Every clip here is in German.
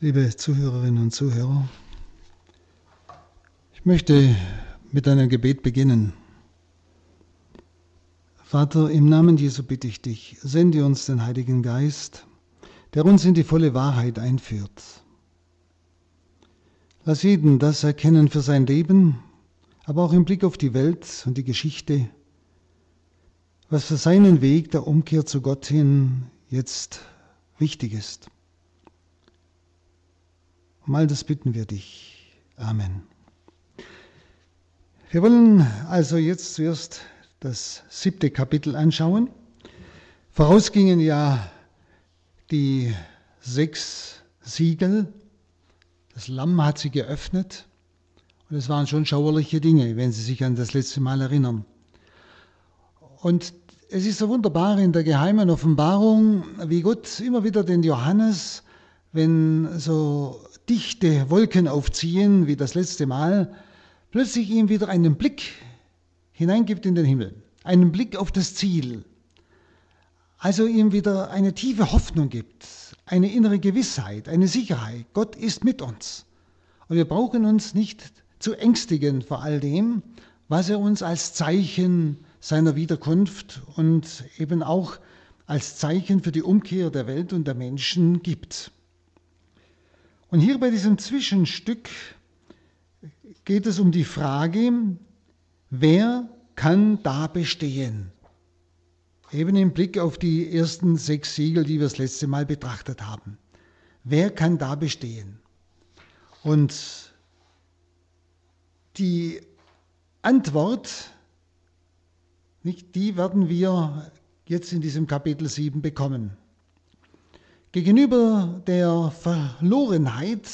liebe Zuhörerinnen und Zuhörer. Ich möchte mit einem Gebet beginnen. Vater, im Namen Jesu bitte ich dich, sende uns den Heiligen Geist, der uns in die volle Wahrheit einführt. Lass jeden das erkennen für sein Leben, aber auch im Blick auf die Welt und die Geschichte, was für seinen Weg der Umkehr zu Gott hin jetzt wichtig ist. All das bitten wir dich. Amen. Wir wollen also jetzt zuerst das siebte Kapitel anschauen. Voraus gingen ja die sechs Siegel. Das Lamm hat sie geöffnet. Und es waren schon schauerliche Dinge, wenn Sie sich an das letzte Mal erinnern. Und es ist so wunderbar in der geheimen Offenbarung, wie Gott immer wieder den Johannes, wenn so dichte Wolken aufziehen, wie das letzte Mal, plötzlich ihm wieder einen Blick hineingibt in den Himmel, einen Blick auf das Ziel, also ihm wieder eine tiefe Hoffnung gibt, eine innere Gewissheit, eine Sicherheit. Gott ist mit uns. Und wir brauchen uns nicht zu ängstigen vor all dem, was er uns als Zeichen seiner Wiederkunft und eben auch als Zeichen für die Umkehr der Welt und der Menschen gibt. Und hier bei diesem Zwischenstück geht es um die Frage, wer kann da bestehen? Eben im Blick auf die ersten sechs Siegel, die wir das letzte Mal betrachtet haben. Wer kann da bestehen? Und die Antwort, nicht, die werden wir jetzt in diesem Kapitel 7 bekommen. Gegenüber der Verlorenheit,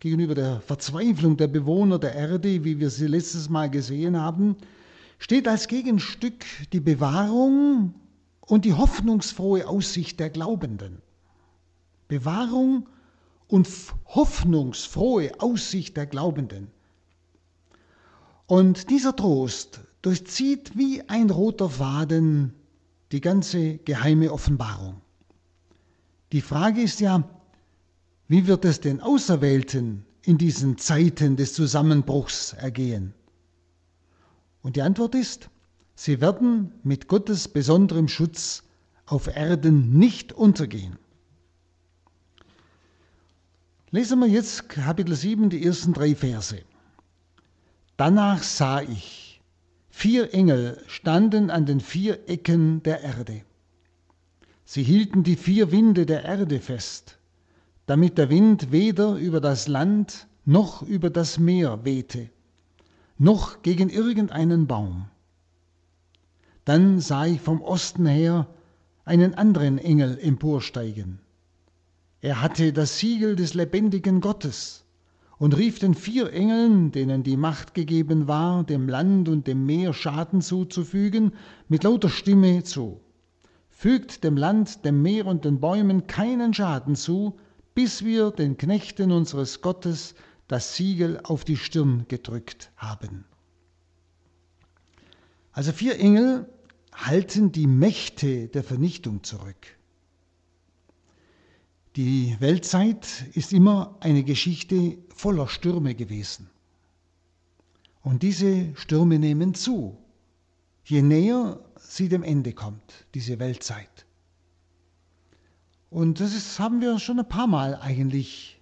gegenüber der Verzweiflung der Bewohner der Erde, wie wir sie letztes Mal gesehen haben, steht als Gegenstück die Bewahrung und die hoffnungsfrohe Aussicht der Glaubenden. Bewahrung und hoffnungsfrohe Aussicht der Glaubenden. Und dieser Trost durchzieht wie ein roter Faden die ganze geheime Offenbarung. Die Frage ist ja, wie wird es den Auserwählten in diesen Zeiten des Zusammenbruchs ergehen? Und die Antwort ist, sie werden mit Gottes besonderem Schutz auf Erden nicht untergehen. Lesen wir jetzt Kapitel 7, die ersten drei Verse. Danach sah ich, vier Engel standen an den vier Ecken der Erde. Sie hielten die vier Winde der Erde fest, damit der Wind weder über das Land noch über das Meer wehte, noch gegen irgendeinen Baum. Dann sah ich vom Osten her einen anderen Engel emporsteigen. Er hatte das Siegel des lebendigen Gottes und rief den vier Engeln, denen die Macht gegeben war, dem Land und dem Meer Schaden zuzufügen, mit lauter Stimme zu fügt dem Land, dem Meer und den Bäumen keinen Schaden zu, bis wir den Knechten unseres Gottes das Siegel auf die Stirn gedrückt haben. Also vier Engel halten die Mächte der Vernichtung zurück. Die Weltzeit ist immer eine Geschichte voller Stürme gewesen. Und diese Stürme nehmen zu. Je näher sie dem Ende kommt, diese Weltzeit. Und das ist, haben wir schon ein paar Mal eigentlich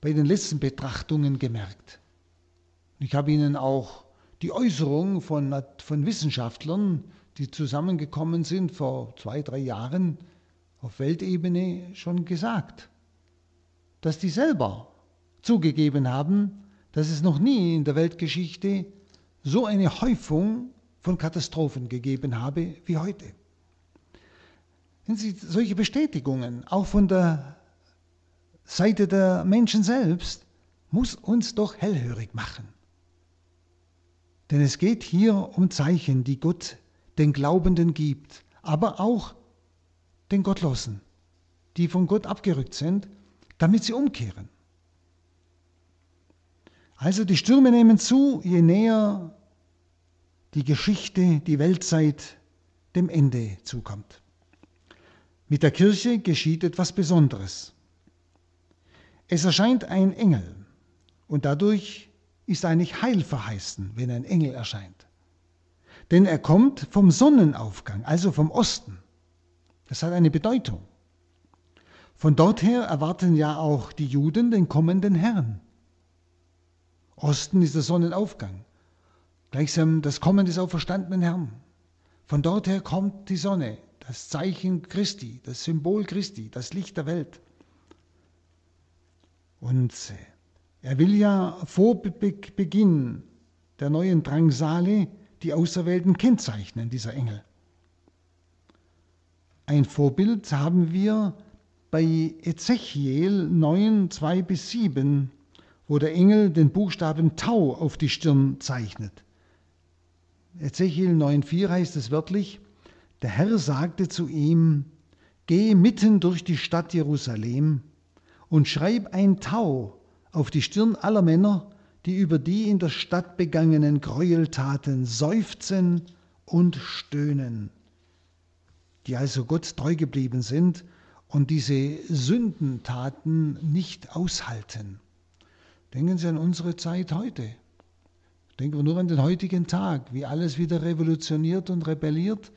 bei den letzten Betrachtungen gemerkt. Ich habe Ihnen auch die Äußerung von, von Wissenschaftlern, die zusammengekommen sind vor zwei, drei Jahren auf Weltebene schon gesagt, dass die selber zugegeben haben, dass es noch nie in der Weltgeschichte so eine Häufung von Katastrophen gegeben habe wie heute. Wenn Sie solche Bestätigungen, auch von der Seite der Menschen selbst, muss uns doch hellhörig machen. Denn es geht hier um Zeichen, die Gott den Glaubenden gibt, aber auch den Gottlosen, die von Gott abgerückt sind, damit sie umkehren. Also die Stürme nehmen zu, je näher die Geschichte, die Weltzeit dem Ende zukommt. Mit der Kirche geschieht etwas Besonderes. Es erscheint ein Engel und dadurch ist eigentlich Heil verheißen, wenn ein Engel erscheint. Denn er kommt vom Sonnenaufgang, also vom Osten. Das hat eine Bedeutung. Von dort her erwarten ja auch die Juden den kommenden Herrn. Osten ist der Sonnenaufgang, gleichsam das Kommen des auferstandenen Herrn. Von dort her kommt die Sonne, das Zeichen Christi, das Symbol Christi, das Licht der Welt. Und er will ja vor Beginn der neuen Drangsale die Auserwählten kennzeichnen, dieser Engel. Ein Vorbild haben wir bei Ezechiel 9, 2 bis 7, wo der Engel den Buchstaben Tau auf die Stirn zeichnet. Ezechiel 9,4 heißt es wörtlich, der Herr sagte zu ihm, Geh mitten durch die Stadt Jerusalem und schreib ein Tau auf die Stirn aller Männer, die über die in der Stadt begangenen Gräueltaten seufzen und stöhnen, die also Gott treu geblieben sind und diese Sündentaten nicht aushalten. Denken Sie an unsere Zeit heute. Denken wir nur an den heutigen Tag, wie alles wieder revolutioniert und rebelliert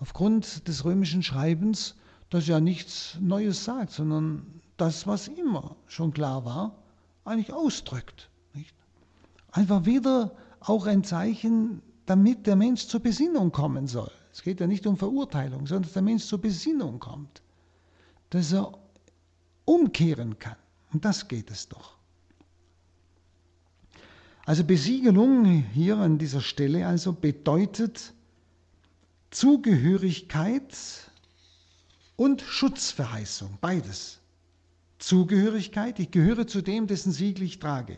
aufgrund des römischen Schreibens, das ja nichts Neues sagt, sondern das, was immer schon klar war, eigentlich ausdrückt. Nicht? Einfach wieder auch ein Zeichen, damit der Mensch zur Besinnung kommen soll. Es geht ja nicht um Verurteilung, sondern dass der Mensch zur Besinnung kommt. Dass er umkehren kann. Und das geht es doch. Also Besiegelung hier an dieser Stelle also bedeutet Zugehörigkeit und Schutzverheißung, beides. Zugehörigkeit, ich gehöre zu dem, dessen Siegel ich trage.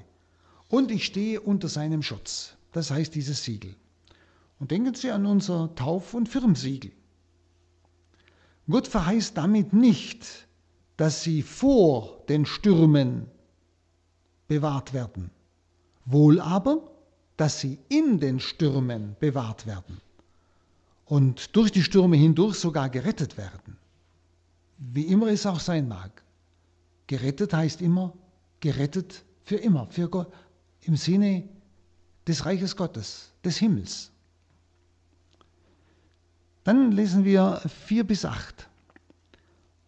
Und ich stehe unter seinem Schutz. Das heißt dieses Siegel. Und denken Sie an unser Tauf- und Firmsiegel. Gott verheißt damit nicht, dass sie vor den Stürmen bewahrt werden, wohl aber, dass sie in den Stürmen bewahrt werden und durch die Stürme hindurch sogar gerettet werden. Wie immer es auch sein mag. Gerettet heißt immer gerettet für immer, für Gott, im Sinne des Reiches Gottes, des Himmels. Dann lesen wir 4 bis 8.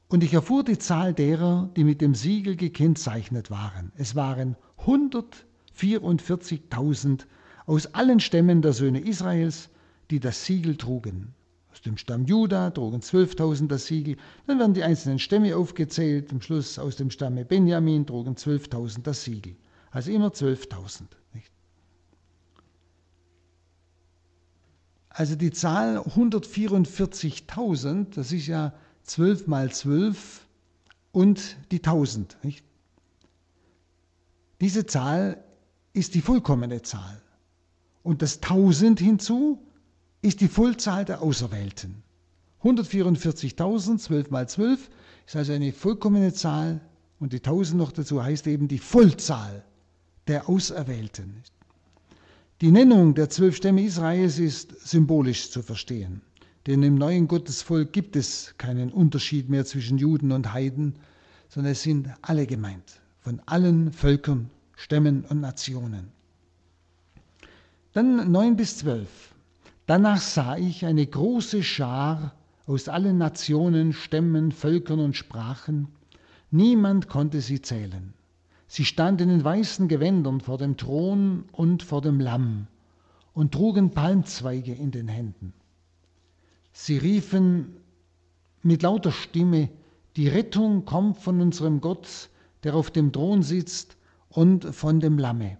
Und ich erfuhr die Zahl derer, die mit dem Siegel gekennzeichnet waren. Es waren 144.000 aus allen Stämmen der Söhne Israels, die das Siegel trugen. Aus dem Stamm Juda trugen 12.000 das Siegel. Dann werden die einzelnen Stämme aufgezählt. Am Schluss aus dem Stamme Benjamin trugen 12.000 das Siegel. Also immer 12.000. Also die Zahl 144.000, das ist ja 12 mal 12 und die 1000. Nicht? Diese Zahl ist die vollkommene Zahl. Und das 1000 hinzu ist die Vollzahl der Auserwählten. 144.000, 12 mal 12 ist also eine vollkommene Zahl und die 1000 noch dazu heißt eben die Vollzahl der Auserwählten. Die Nennung der zwölf Stämme Israels ist symbolisch zu verstehen, denn im neuen Gottesvolk gibt es keinen Unterschied mehr zwischen Juden und Heiden, sondern es sind alle gemeint, von allen Völkern, Stämmen und Nationen. Dann 9 bis 12. Danach sah ich eine große Schar aus allen Nationen, Stämmen, Völkern und Sprachen. Niemand konnte sie zählen. Sie standen in weißen Gewändern vor dem Thron und vor dem Lamm und trugen Palmzweige in den Händen. Sie riefen mit lauter Stimme, die Rettung kommt von unserem Gott, der auf dem Thron sitzt, und von dem Lamme.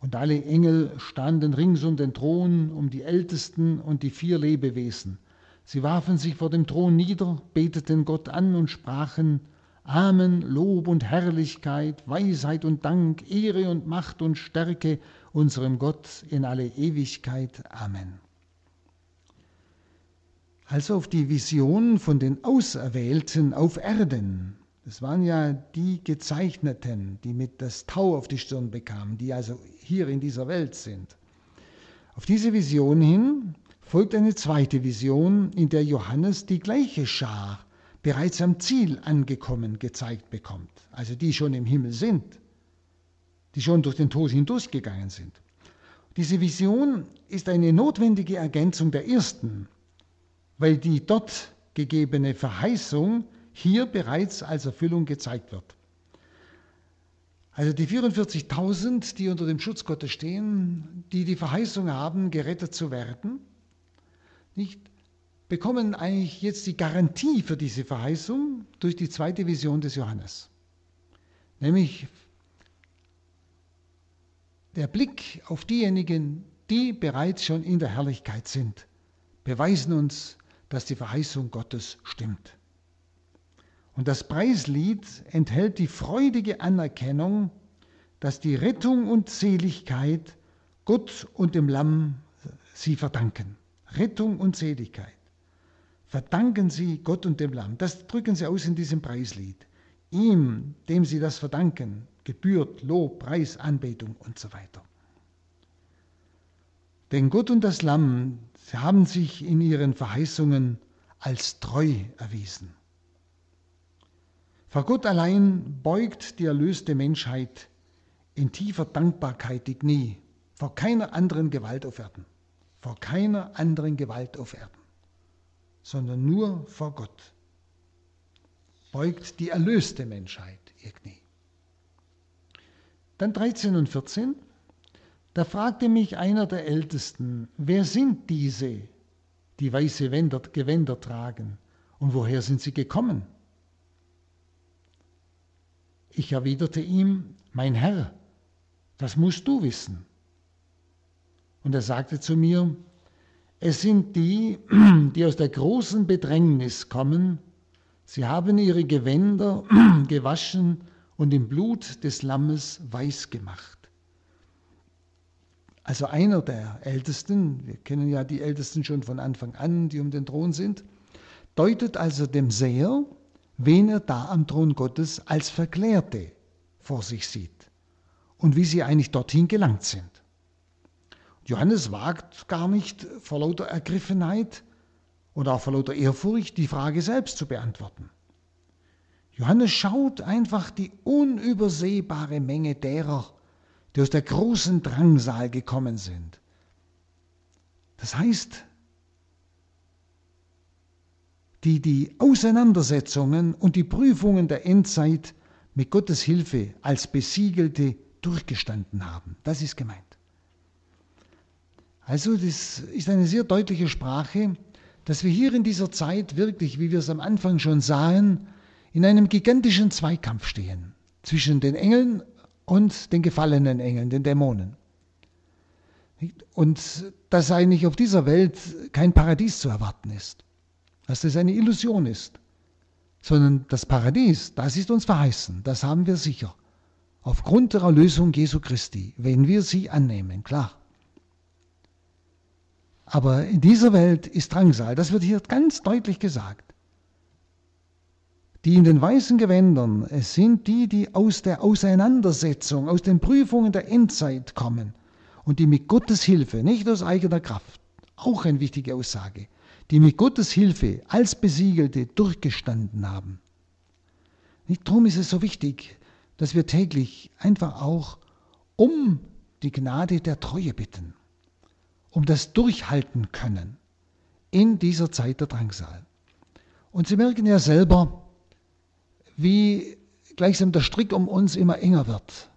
Und alle Engel standen rings um den Thron, um die Ältesten und die vier Lebewesen. Sie warfen sich vor dem Thron nieder, beteten Gott an und sprachen, Amen, Lob und Herrlichkeit, Weisheit und Dank, Ehre und Macht und Stärke unserem Gott in alle Ewigkeit. Amen. Also auf die Vision von den Auserwählten auf Erden, das waren ja die Gezeichneten, die mit das Tau auf die Stirn bekamen, die also hier in dieser Welt sind. Auf diese Vision hin folgt eine zweite Vision, in der Johannes die gleiche Schar bereits am Ziel angekommen gezeigt bekommt. Also die schon im Himmel sind, die schon durch den Tod hindurchgegangen sind. Diese Vision ist eine notwendige Ergänzung der ersten, weil die dort gegebene Verheißung hier bereits als Erfüllung gezeigt wird. Also die 44.000, die unter dem Schutz Gottes stehen, die die Verheißung haben, gerettet zu werden, nicht, bekommen eigentlich jetzt die Garantie für diese Verheißung durch die zweite Vision des Johannes. Nämlich der Blick auf diejenigen, die bereits schon in der Herrlichkeit sind, beweisen uns, dass die Verheißung Gottes stimmt. Und das Preislied enthält die freudige Anerkennung, dass die Rettung und Seligkeit Gott und dem Lamm sie verdanken. Rettung und Seligkeit. Verdanken sie Gott und dem Lamm. Das drücken sie aus in diesem Preislied. Ihm, dem sie das verdanken, gebührt Lob, Preis, Anbetung und so weiter. Denn Gott und das Lamm haben sich in ihren Verheißungen als treu erwiesen. Vor Gott allein beugt die erlöste Menschheit in tiefer Dankbarkeit die Knie vor keiner anderen Gewalt auf Erden, vor keiner anderen Gewalt auf Erden, sondern nur vor Gott beugt die erlöste Menschheit ihr Knie. Dann 13 und 14, da fragte mich einer der Ältesten, wer sind diese, die weiße Gewänder tragen und woher sind sie gekommen? Ich erwiderte ihm, mein Herr, das musst du wissen. Und er sagte zu mir, es sind die, die aus der großen Bedrängnis kommen, sie haben ihre Gewänder gewaschen und im Blut des Lammes weiß gemacht. Also einer der Ältesten, wir kennen ja die Ältesten schon von Anfang an, die um den Thron sind, deutet also dem Seher, wen er da am Thron Gottes als Verklärte vor sich sieht und wie sie eigentlich dorthin gelangt sind. Johannes wagt gar nicht vor lauter Ergriffenheit oder auch vor lauter Ehrfurcht die Frage selbst zu beantworten. Johannes schaut einfach die unübersehbare Menge derer, die aus der großen Drangsal gekommen sind. Das heißt, die die Auseinandersetzungen und die Prüfungen der Endzeit mit Gottes Hilfe als Besiegelte durchgestanden haben. Das ist gemeint. Also das ist eine sehr deutliche Sprache, dass wir hier in dieser Zeit wirklich, wie wir es am Anfang schon sahen, in einem gigantischen Zweikampf stehen zwischen den Engeln und den gefallenen Engeln, den Dämonen. Und dass eigentlich auf dieser Welt kein Paradies zu erwarten ist dass das eine Illusion ist, sondern das Paradies, das ist uns verheißen, das haben wir sicher. Aufgrund der Erlösung Jesu Christi, wenn wir sie annehmen, klar. Aber in dieser Welt ist Drangsal, das wird hier ganz deutlich gesagt. Die in den weißen Gewändern, es sind die, die aus der Auseinandersetzung, aus den Prüfungen der Endzeit kommen und die mit Gottes Hilfe, nicht aus eigener Kraft, auch eine wichtige Aussage, die mit Gottes Hilfe als Besiegelte durchgestanden haben. Nicht darum ist es so wichtig, dass wir täglich einfach auch um die Gnade der Treue bitten, um das Durchhalten können in dieser Zeit der Drangsal. Und Sie merken ja selber, wie gleichsam der Strick um uns immer enger wird,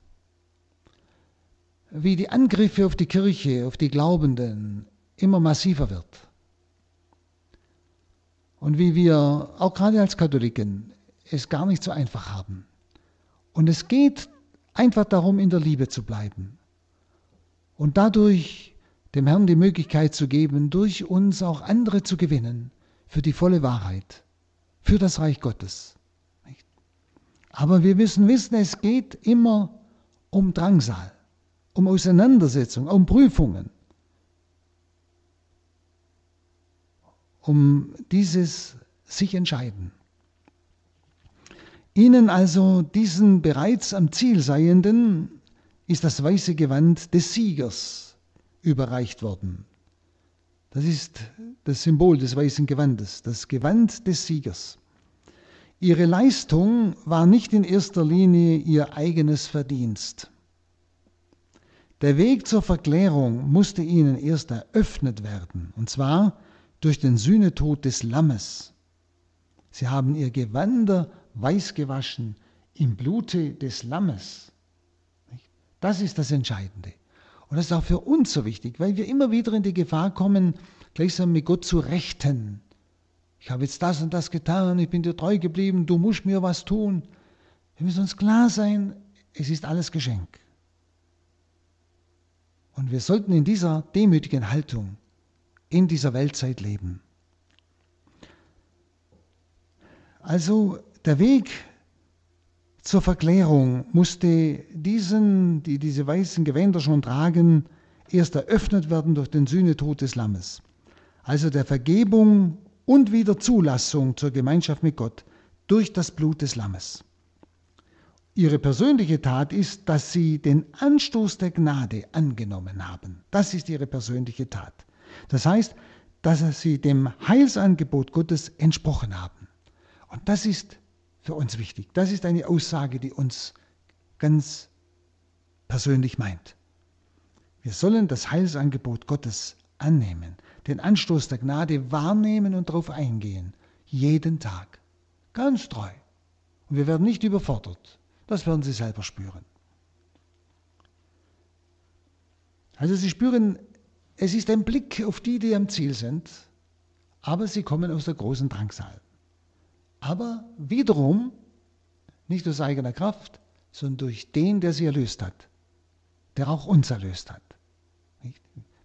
wie die Angriffe auf die Kirche, auf die Glaubenden immer massiver wird und wie wir auch gerade als Katholiken es gar nicht so einfach haben. Und es geht einfach darum, in der Liebe zu bleiben und dadurch dem Herrn die Möglichkeit zu geben, durch uns auch andere zu gewinnen für die volle Wahrheit, für das Reich Gottes. Aber wir müssen wissen, es geht immer um Drangsal, um Auseinandersetzung, um Prüfungen. Um dieses sich entscheiden. Ihnen also, diesen bereits am Ziel Seienden, ist das weiße Gewand des Siegers überreicht worden. Das ist das Symbol des weißen Gewandes, das Gewand des Siegers. Ihre Leistung war nicht in erster Linie ihr eigenes Verdienst. Der Weg zur Verklärung musste ihnen erst eröffnet werden, und zwar durch den Sühnetod des Lammes. Sie haben ihr Gewander weiß gewaschen im Blute des Lammes. Das ist das Entscheidende. Und das ist auch für uns so wichtig, weil wir immer wieder in die Gefahr kommen, gleichsam mit Gott zu rechten. Ich habe jetzt das und das getan, ich bin dir treu geblieben, du musst mir was tun. Wir müssen uns klar sein, es ist alles Geschenk. Und wir sollten in dieser demütigen Haltung in dieser Weltzeit leben. Also der Weg zur Verklärung musste diesen, die diese weißen Gewänder schon tragen, erst eröffnet werden durch den Sühnetod des Lammes. Also der Vergebung und wieder Zulassung zur Gemeinschaft mit Gott durch das Blut des Lammes. Ihre persönliche Tat ist, dass sie den Anstoß der Gnade angenommen haben. Das ist ihre persönliche Tat. Das heißt, dass sie dem Heilsangebot Gottes entsprochen haben. Und das ist für uns wichtig. Das ist eine Aussage, die uns ganz persönlich meint. Wir sollen das Heilsangebot Gottes annehmen, den Anstoß der Gnade wahrnehmen und darauf eingehen. Jeden Tag. Ganz treu. Und wir werden nicht überfordert. Das werden Sie selber spüren. Also Sie spüren, es ist ein Blick auf die, die am Ziel sind, aber sie kommen aus der großen Drangsal. Aber wiederum nicht aus eigener Kraft, sondern durch den, der sie erlöst hat, der auch uns erlöst hat.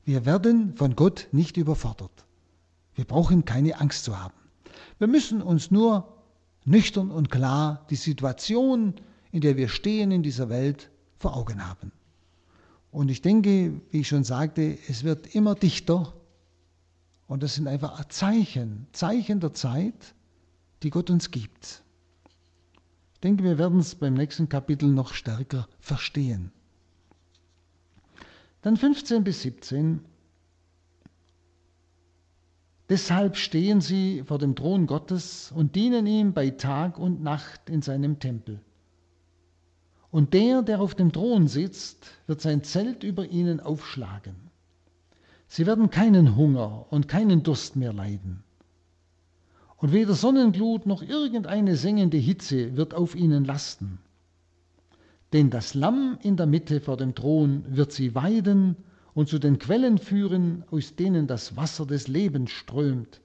Wir werden von Gott nicht überfordert. Wir brauchen keine Angst zu haben. Wir müssen uns nur nüchtern und klar die Situation in der wir stehen in dieser Welt, vor Augen haben. Und ich denke, wie ich schon sagte, es wird immer dichter. Und das sind einfach Zeichen, Zeichen der Zeit, die Gott uns gibt. Ich denke, wir werden es beim nächsten Kapitel noch stärker verstehen. Dann 15 bis 17. Deshalb stehen sie vor dem Thron Gottes und dienen ihm bei Tag und Nacht in seinem Tempel. Und der, der auf dem Thron sitzt, wird sein Zelt über ihnen aufschlagen. Sie werden keinen Hunger und keinen Durst mehr leiden. Und weder Sonnenglut noch irgendeine sengende Hitze wird auf ihnen lasten. Denn das Lamm in der Mitte vor dem Thron wird sie weiden und zu den Quellen führen, aus denen das Wasser des Lebens strömt.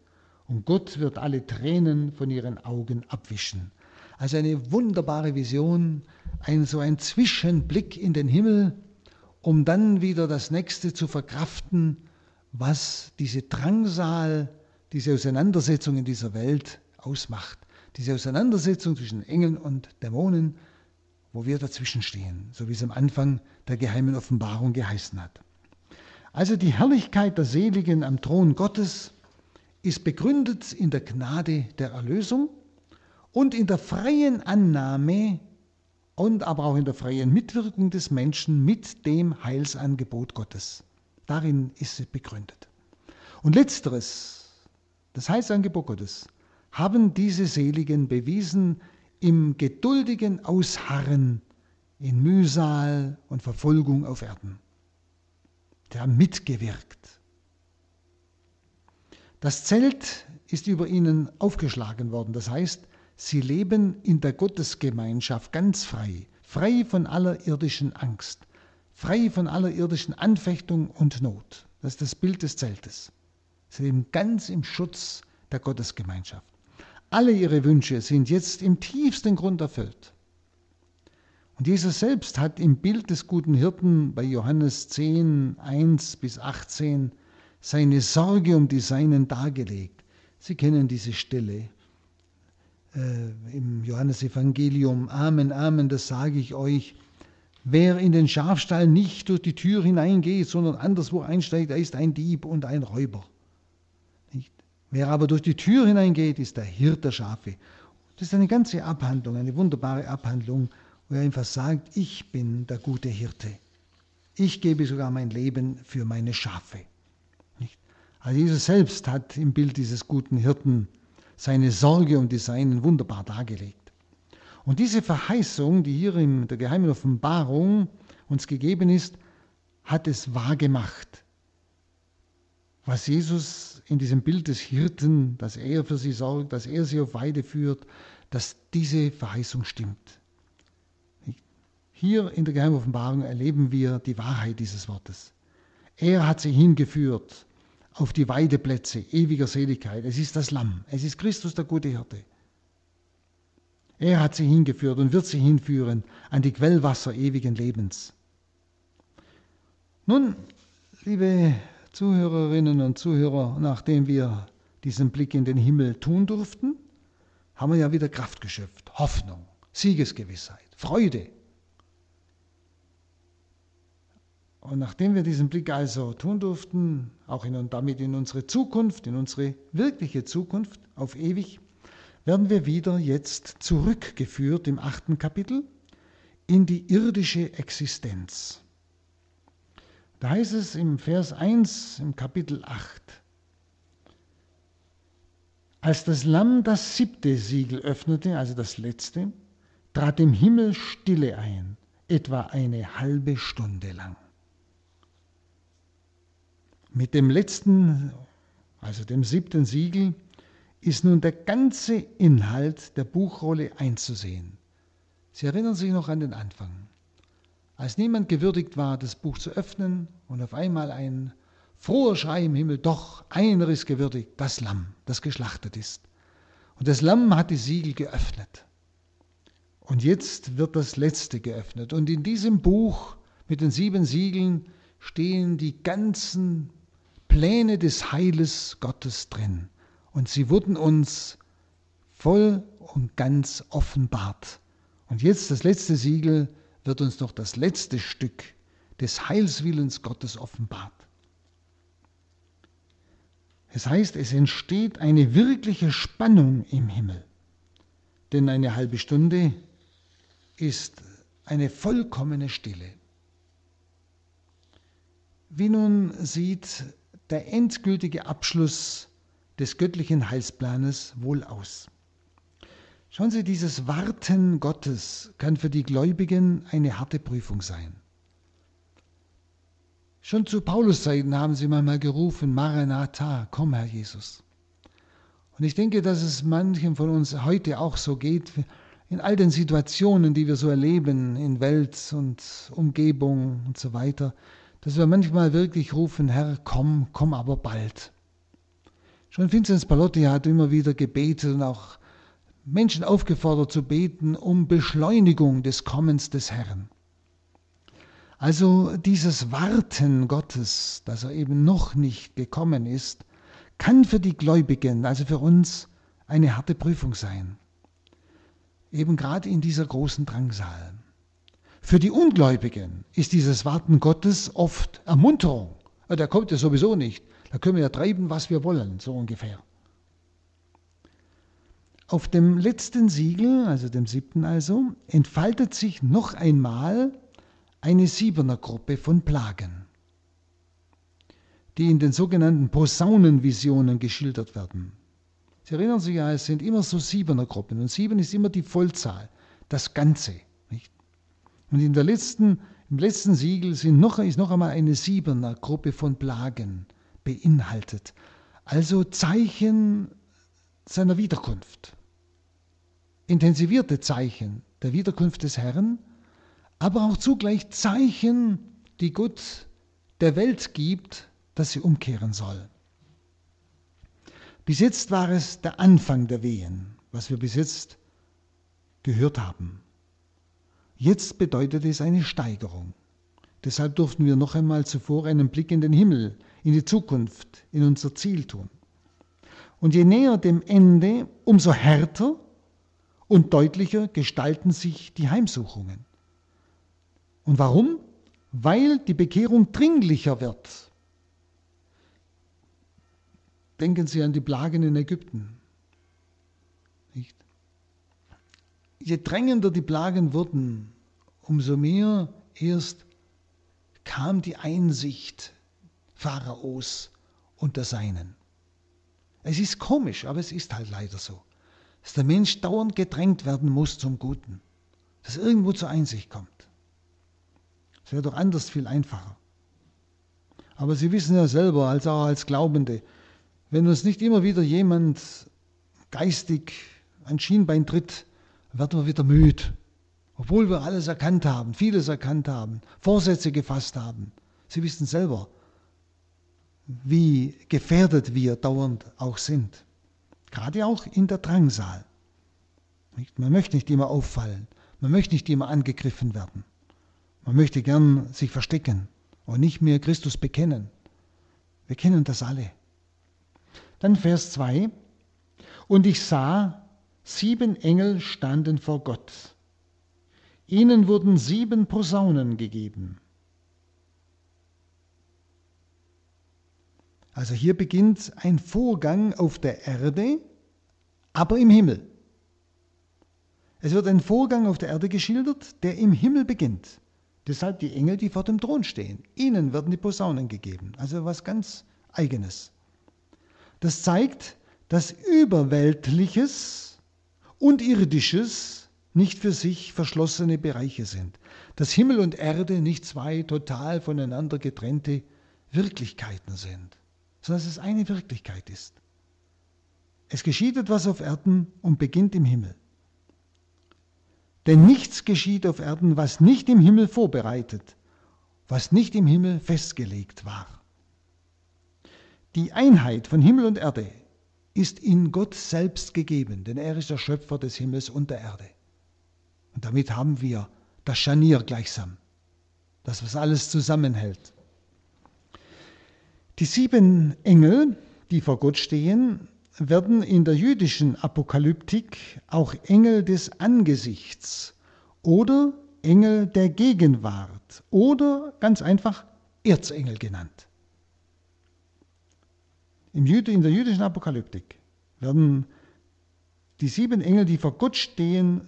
Und Gott wird alle Tränen von ihren Augen abwischen. Also eine wunderbare Vision, ein, so ein Zwischenblick in den Himmel, um dann wieder das Nächste zu verkraften, was diese Drangsal, diese Auseinandersetzung in dieser Welt ausmacht. Diese Auseinandersetzung zwischen Engeln und Dämonen, wo wir dazwischen stehen, so wie es am Anfang der geheimen Offenbarung geheißen hat. Also die Herrlichkeit der Seligen am Thron Gottes ist begründet in der Gnade der Erlösung und in der freien Annahme und aber auch in der freien Mitwirkung des Menschen mit dem Heilsangebot Gottes. Darin ist sie begründet. Und letzteres, das Heilsangebot Gottes, haben diese Seligen bewiesen im geduldigen Ausharren in Mühsal und Verfolgung auf Erden. Die haben mitgewirkt. Das Zelt ist über ihnen aufgeschlagen worden. Das heißt, Sie leben in der Gottesgemeinschaft ganz frei, frei von aller irdischen Angst, frei von aller irdischen Anfechtung und Not. Das ist das Bild des Zeltes. Sie leben ganz im Schutz der Gottesgemeinschaft. Alle ihre Wünsche sind jetzt im tiefsten Grund erfüllt. Und Jesus selbst hat im Bild des guten Hirten bei Johannes 10, 1 bis 18 seine Sorge um die Seinen dargelegt. Sie kennen diese Stelle äh, im Johannesevangelium, Amen, Amen, das sage ich euch. Wer in den Schafstall nicht durch die Tür hineingeht, sondern anderswo einsteigt, er ist ein Dieb und ein Räuber. Nicht? Wer aber durch die Tür hineingeht, ist der Hirt der Schafe. Das ist eine ganze Abhandlung, eine wunderbare Abhandlung, wo er einfach sagt, ich bin der gute Hirte. Ich gebe sogar mein Leben für meine Schafe. Nicht? Also Jesus selbst hat im Bild dieses guten Hirten seine Sorge um die Seinen wunderbar dargelegt. Und diese Verheißung, die hier in der geheimen Offenbarung uns gegeben ist, hat es wahrgemacht. Was Jesus in diesem Bild des Hirten, dass er für sie sorgt, dass er sie auf Weide führt, dass diese Verheißung stimmt. Hier in der geheimen Offenbarung erleben wir die Wahrheit dieses Wortes. Er hat sie hingeführt auf die Weideplätze ewiger Seligkeit. Es ist das Lamm. Es ist Christus, der gute Hirte. Er hat sie hingeführt und wird sie hinführen an die Quellwasser ewigen Lebens. Nun, liebe Zuhörerinnen und Zuhörer, nachdem wir diesen Blick in den Himmel tun durften, haben wir ja wieder Kraft geschöpft, Hoffnung, Siegesgewissheit, Freude. Und nachdem wir diesen Blick also tun durften, auch in, und damit in unsere Zukunft, in unsere wirkliche Zukunft auf ewig, werden wir wieder jetzt zurückgeführt im achten Kapitel in die irdische Existenz. Da heißt es im Vers 1 im Kapitel 8, als das Lamm das siebte Siegel öffnete, also das letzte, trat im Himmel Stille ein, etwa eine halbe Stunde lang. Mit dem letzten, also dem siebten Siegel, ist nun der ganze Inhalt der Buchrolle einzusehen. Sie erinnern sich noch an den Anfang. Als niemand gewürdigt war, das Buch zu öffnen und auf einmal ein froher Schrei im Himmel, doch einer ist gewürdigt, das Lamm, das geschlachtet ist. Und das Lamm hat die Siegel geöffnet. Und jetzt wird das letzte geöffnet. Und in diesem Buch mit den sieben Siegeln stehen die ganzen Pläne des Heiles Gottes drin. Und sie wurden uns voll und ganz offenbart. Und jetzt das letzte Siegel wird uns noch das letzte Stück des Heilswillens Gottes offenbart. Es heißt, es entsteht eine wirkliche Spannung im Himmel. Denn eine halbe Stunde ist eine vollkommene Stille. Wie nun sieht der endgültige Abschluss des göttlichen Heilsplanes wohl aus. Schauen Sie, dieses Warten Gottes kann für die Gläubigen eine harte Prüfung sein. Schon zu Paulus Zeiten haben sie manchmal gerufen, Maranatha, komm Herr Jesus. Und ich denke, dass es manchen von uns heute auch so geht, in all den Situationen, die wir so erleben, in Welt und Umgebung und so weiter, dass wir manchmal wirklich rufen, Herr, komm, komm aber bald. Schon Vinzenz Palotti hat immer wieder gebetet und auch Menschen aufgefordert zu beten um Beschleunigung des Kommens des Herrn. Also dieses Warten Gottes, dass er eben noch nicht gekommen ist, kann für die Gläubigen, also für uns, eine harte Prüfung sein. Eben gerade in dieser großen Drangsal. Für die Ungläubigen ist dieses Warten Gottes oft Ermunterung. Der kommt ja sowieso nicht. Da können wir ja treiben, was wir wollen, so ungefähr. Auf dem letzten Siegel, also dem siebten also, entfaltet sich noch einmal eine Siebener-Gruppe von Plagen, die in den sogenannten Posaunenvisionen geschildert werden. Sie erinnern sich ja, es sind immer so Siebener-Gruppen und sieben ist immer die Vollzahl, das Ganze. Und in der letzten, im letzten Siegel sind noch, ist noch einmal eine siebener Gruppe von Plagen beinhaltet. Also Zeichen seiner Wiederkunft. Intensivierte Zeichen der Wiederkunft des Herrn, aber auch zugleich Zeichen, die Gott der Welt gibt, dass sie umkehren soll. Bis jetzt war es der Anfang der Wehen, was wir bis jetzt gehört haben. Jetzt bedeutet es eine Steigerung. Deshalb durften wir noch einmal zuvor einen Blick in den Himmel, in die Zukunft, in unser Ziel tun. Und je näher dem Ende, umso härter und deutlicher gestalten sich die Heimsuchungen. Und warum? Weil die Bekehrung dringlicher wird. Denken Sie an die Plagen in Ägypten. Nicht? Je drängender die Plagen wurden, umso mehr erst kam die Einsicht Pharaos und der Seinen. Es ist komisch, aber es ist halt leider so. Dass der Mensch dauernd gedrängt werden muss zum Guten. Dass er irgendwo zur Einsicht kommt. Es wäre doch anders viel einfacher. Aber Sie wissen ja selber, als auch als Glaubende, wenn uns nicht immer wieder jemand geistig ein Schienbein tritt, werden wir wieder müde. Obwohl wir alles erkannt haben, vieles erkannt haben, Vorsätze gefasst haben. Sie wissen selber, wie gefährdet wir dauernd auch sind. Gerade auch in der Drangsal. Man möchte nicht immer auffallen, man möchte nicht immer angegriffen werden. Man möchte gern sich verstecken und nicht mehr Christus bekennen. Wir kennen das alle. Dann Vers 2. Und ich sah, sieben Engel standen vor Gott. Ihnen wurden sieben Posaunen gegeben. Also hier beginnt ein Vorgang auf der Erde, aber im Himmel. Es wird ein Vorgang auf der Erde geschildert, der im Himmel beginnt. Deshalb die Engel, die vor dem Thron stehen. Ihnen werden die Posaunen gegeben. Also was ganz Eigenes. Das zeigt, dass Überweltliches und Irdisches nicht für sich verschlossene Bereiche sind. Dass Himmel und Erde nicht zwei total voneinander getrennte Wirklichkeiten sind sondern dass es eine Wirklichkeit ist. Es geschieht etwas auf Erden und beginnt im Himmel. Denn nichts geschieht auf Erden, was nicht im Himmel vorbereitet, was nicht im Himmel festgelegt war. Die Einheit von Himmel und Erde ist in Gott selbst gegeben, denn er ist der Schöpfer des Himmels und der Erde. Und damit haben wir das Scharnier gleichsam, das was alles zusammenhält. Die sieben Engel, die vor Gott stehen, werden in der jüdischen Apokalyptik auch Engel des Angesichts oder Engel der Gegenwart oder ganz einfach Erzengel genannt. in der jüdischen Apokalyptik werden die sieben Engel, die vor Gott stehen,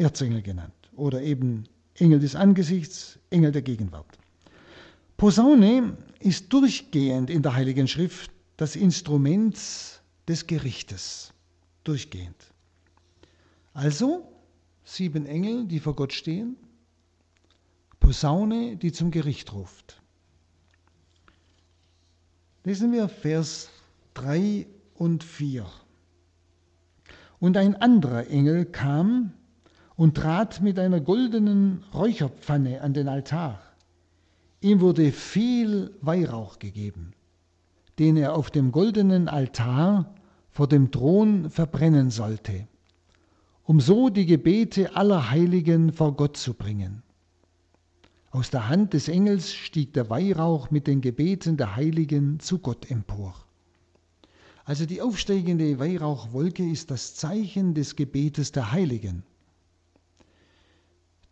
Erzengel genannt oder eben Engel des Angesichts, Engel der Gegenwart. Posaune ist durchgehend in der Heiligen Schrift das Instrument des Gerichtes. Durchgehend. Also sieben Engel, die vor Gott stehen, Posaune, die zum Gericht ruft. Lesen wir Vers 3 und 4. Und ein anderer Engel kam und trat mit einer goldenen Räucherpfanne an den Altar Ihm wurde viel Weihrauch gegeben, den er auf dem goldenen Altar vor dem Thron verbrennen sollte, um so die Gebete aller Heiligen vor Gott zu bringen. Aus der Hand des Engels stieg der Weihrauch mit den Gebeten der Heiligen zu Gott empor. Also die aufsteigende Weihrauchwolke ist das Zeichen des Gebetes der Heiligen.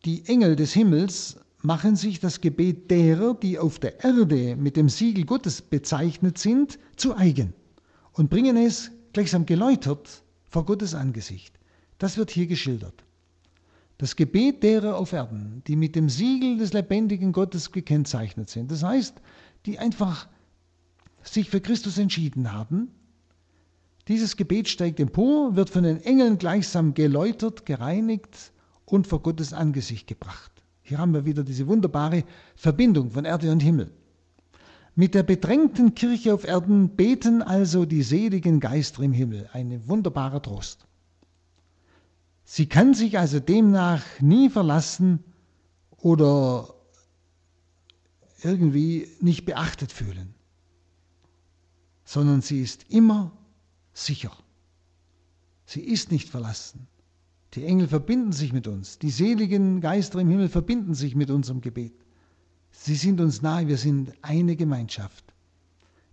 Die Engel des Himmels machen sich das Gebet derer, die auf der Erde mit dem Siegel Gottes bezeichnet sind, zu eigen und bringen es gleichsam geläutert vor Gottes Angesicht. Das wird hier geschildert. Das Gebet derer auf Erden, die mit dem Siegel des lebendigen Gottes gekennzeichnet sind. Das heißt, die einfach sich für Christus entschieden haben. Dieses Gebet steigt empor, wird von den Engeln gleichsam geläutert, gereinigt und vor Gottes Angesicht gebracht. Hier haben wir wieder diese wunderbare Verbindung von Erde und Himmel. Mit der bedrängten Kirche auf Erden beten also die seligen Geister im Himmel. Ein wunderbarer Trost. Sie kann sich also demnach nie verlassen oder irgendwie nicht beachtet fühlen, sondern sie ist immer sicher. Sie ist nicht verlassen. Die Engel verbinden sich mit uns. Die seligen Geister im Himmel verbinden sich mit unserem Gebet. Sie sind uns nahe, wir sind eine Gemeinschaft.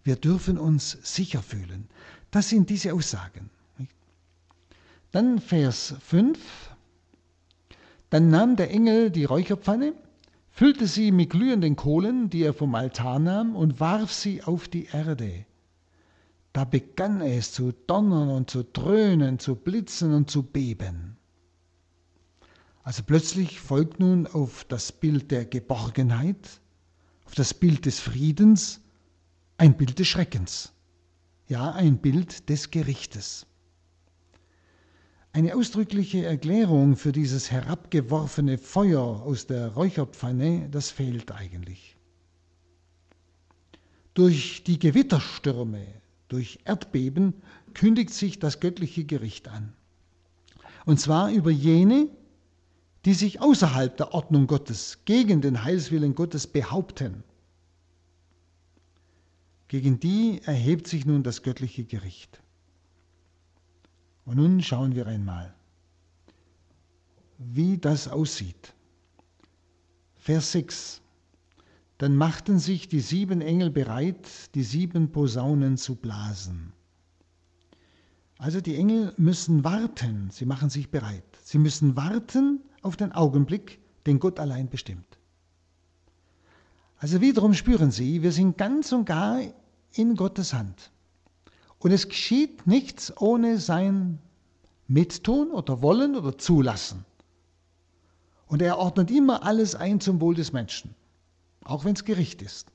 Wir dürfen uns sicher fühlen. Das sind diese Aussagen. Dann Vers 5. Dann nahm der Engel die Räucherpfanne, füllte sie mit glühenden Kohlen, die er vom Altar nahm, und warf sie auf die Erde. Da begann es zu donnern und zu dröhnen, zu blitzen und zu beben. Also plötzlich folgt nun auf das Bild der Geborgenheit, auf das Bild des Friedens ein Bild des Schreckens. ja ein Bild des Gerichtes. Eine ausdrückliche Erklärung für dieses herabgeworfene Feuer aus der Räucherpfanne, das fehlt eigentlich. Durch die Gewitterstürme, durch Erdbeben kündigt sich das göttliche Gericht an. Und zwar über jene, die sich außerhalb der Ordnung Gottes gegen den Heilswillen Gottes behaupten. Gegen die erhebt sich nun das göttliche Gericht. Und nun schauen wir einmal, wie das aussieht. Vers 6. Dann machten sich die sieben Engel bereit, die sieben Posaunen zu blasen. Also die Engel müssen warten, sie machen sich bereit. Sie müssen warten auf den Augenblick, den Gott allein bestimmt. Also wiederum spüren Sie, wir sind ganz und gar in Gottes Hand. Und es geschieht nichts ohne sein Mittun oder Wollen oder Zulassen. Und er ordnet immer alles ein zum Wohl des Menschen, auch wenn es Gericht ist.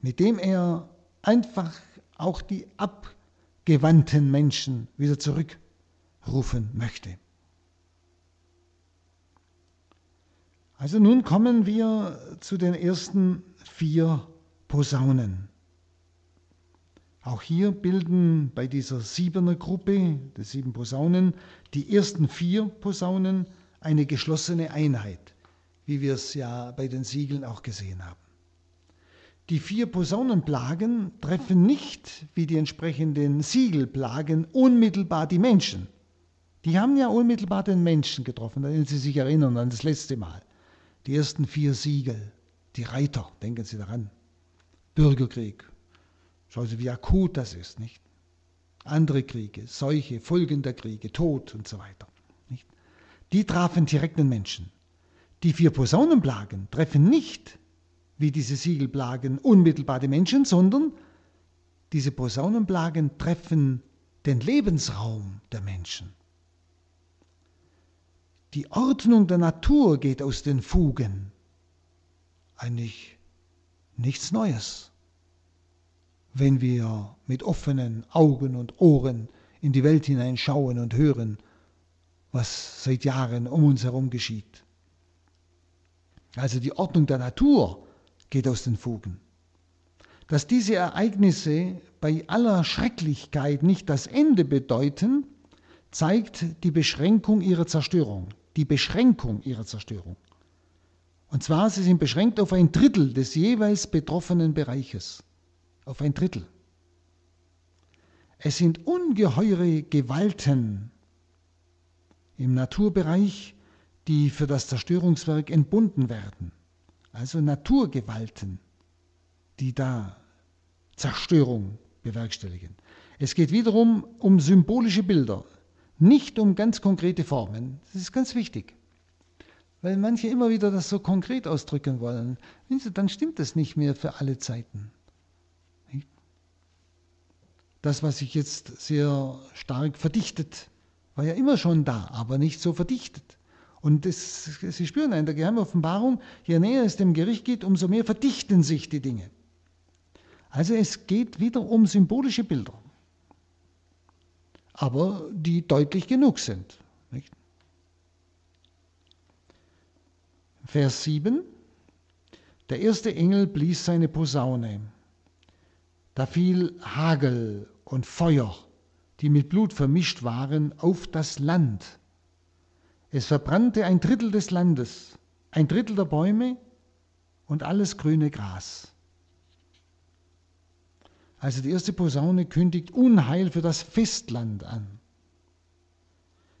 Mit dem er einfach auch die abgewandten Menschen wieder zurückrufen möchte. Also nun kommen wir zu den ersten vier Posaunen. Auch hier bilden bei dieser siebener Gruppe der sieben Posaunen die ersten vier Posaunen eine geschlossene Einheit, wie wir es ja bei den Siegeln auch gesehen haben. Die vier Posaunenplagen treffen nicht, wie die entsprechenden Siegelplagen, unmittelbar die Menschen. Die haben ja unmittelbar den Menschen getroffen, wenn Sie sich erinnern an das letzte Mal. Die ersten vier Siegel, die Reiter, denken Sie daran. Bürgerkrieg. Schauen Sie, wie akut das ist, nicht? Andere Kriege, Seuche, Folgen der Kriege, Tod und so weiter. Nicht? Die trafen direkt den Menschen. Die vier Posaunenplagen treffen nicht, wie diese Siegelplagen, unmittelbar die Menschen, sondern diese Posaunenplagen treffen den Lebensraum der Menschen. Die Ordnung der Natur geht aus den Fugen. Eigentlich nichts Neues. Wenn wir mit offenen Augen und Ohren in die Welt hineinschauen und hören, was seit Jahren um uns herum geschieht. Also die Ordnung der Natur geht aus den Fugen. Dass diese Ereignisse bei aller Schrecklichkeit nicht das Ende bedeuten, zeigt die Beschränkung ihrer Zerstörung. Die Beschränkung ihrer Zerstörung. Und zwar, sie sind beschränkt auf ein Drittel des jeweils betroffenen Bereiches. Auf ein Drittel. Es sind ungeheure Gewalten im Naturbereich, die für das Zerstörungswerk entbunden werden. Also Naturgewalten, die da Zerstörung bewerkstelligen. Es geht wiederum um symbolische Bilder, nicht um ganz konkrete Formen. Das ist ganz wichtig weil manche immer wieder das so konkret ausdrücken wollen. Dann stimmt das nicht mehr für alle Zeiten. Das, was sich jetzt sehr stark verdichtet, war ja immer schon da, aber nicht so verdichtet. Und das, Sie spüren in der Geheimoffenbarung, je näher es dem Gericht geht, umso mehr verdichten sich die Dinge. Also es geht wieder um symbolische Bilder, aber die deutlich genug sind. Nicht? Vers 7. Der erste Engel blies seine Posaune. Da fiel Hagel und Feuer, die mit Blut vermischt waren, auf das Land. Es verbrannte ein Drittel des Landes, ein Drittel der Bäume und alles grüne Gras. Also die erste Posaune kündigt Unheil für das Festland an.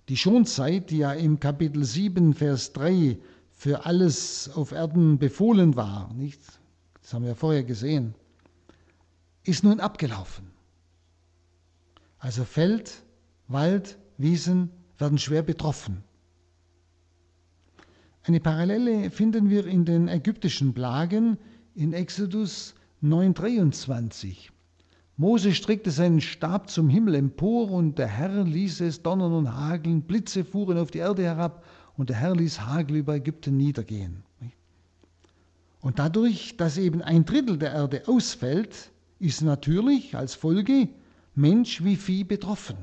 Die Schonzeit, die ja im Kapitel 7, Vers 3 für alles auf Erden befohlen war, nicht? das haben wir vorher gesehen, ist nun abgelaufen. Also Feld, Wald, Wiesen werden schwer betroffen. Eine Parallele finden wir in den ägyptischen Plagen in Exodus 9:23. Mose streckte seinen Stab zum Himmel empor und der Herr ließ es donnern und hageln, Blitze fuhren auf die Erde herab und der Herr ließ Hagel über Ägypten niedergehen. Und dadurch, dass eben ein Drittel der Erde ausfällt, ist natürlich als Folge Mensch wie Vieh betroffen.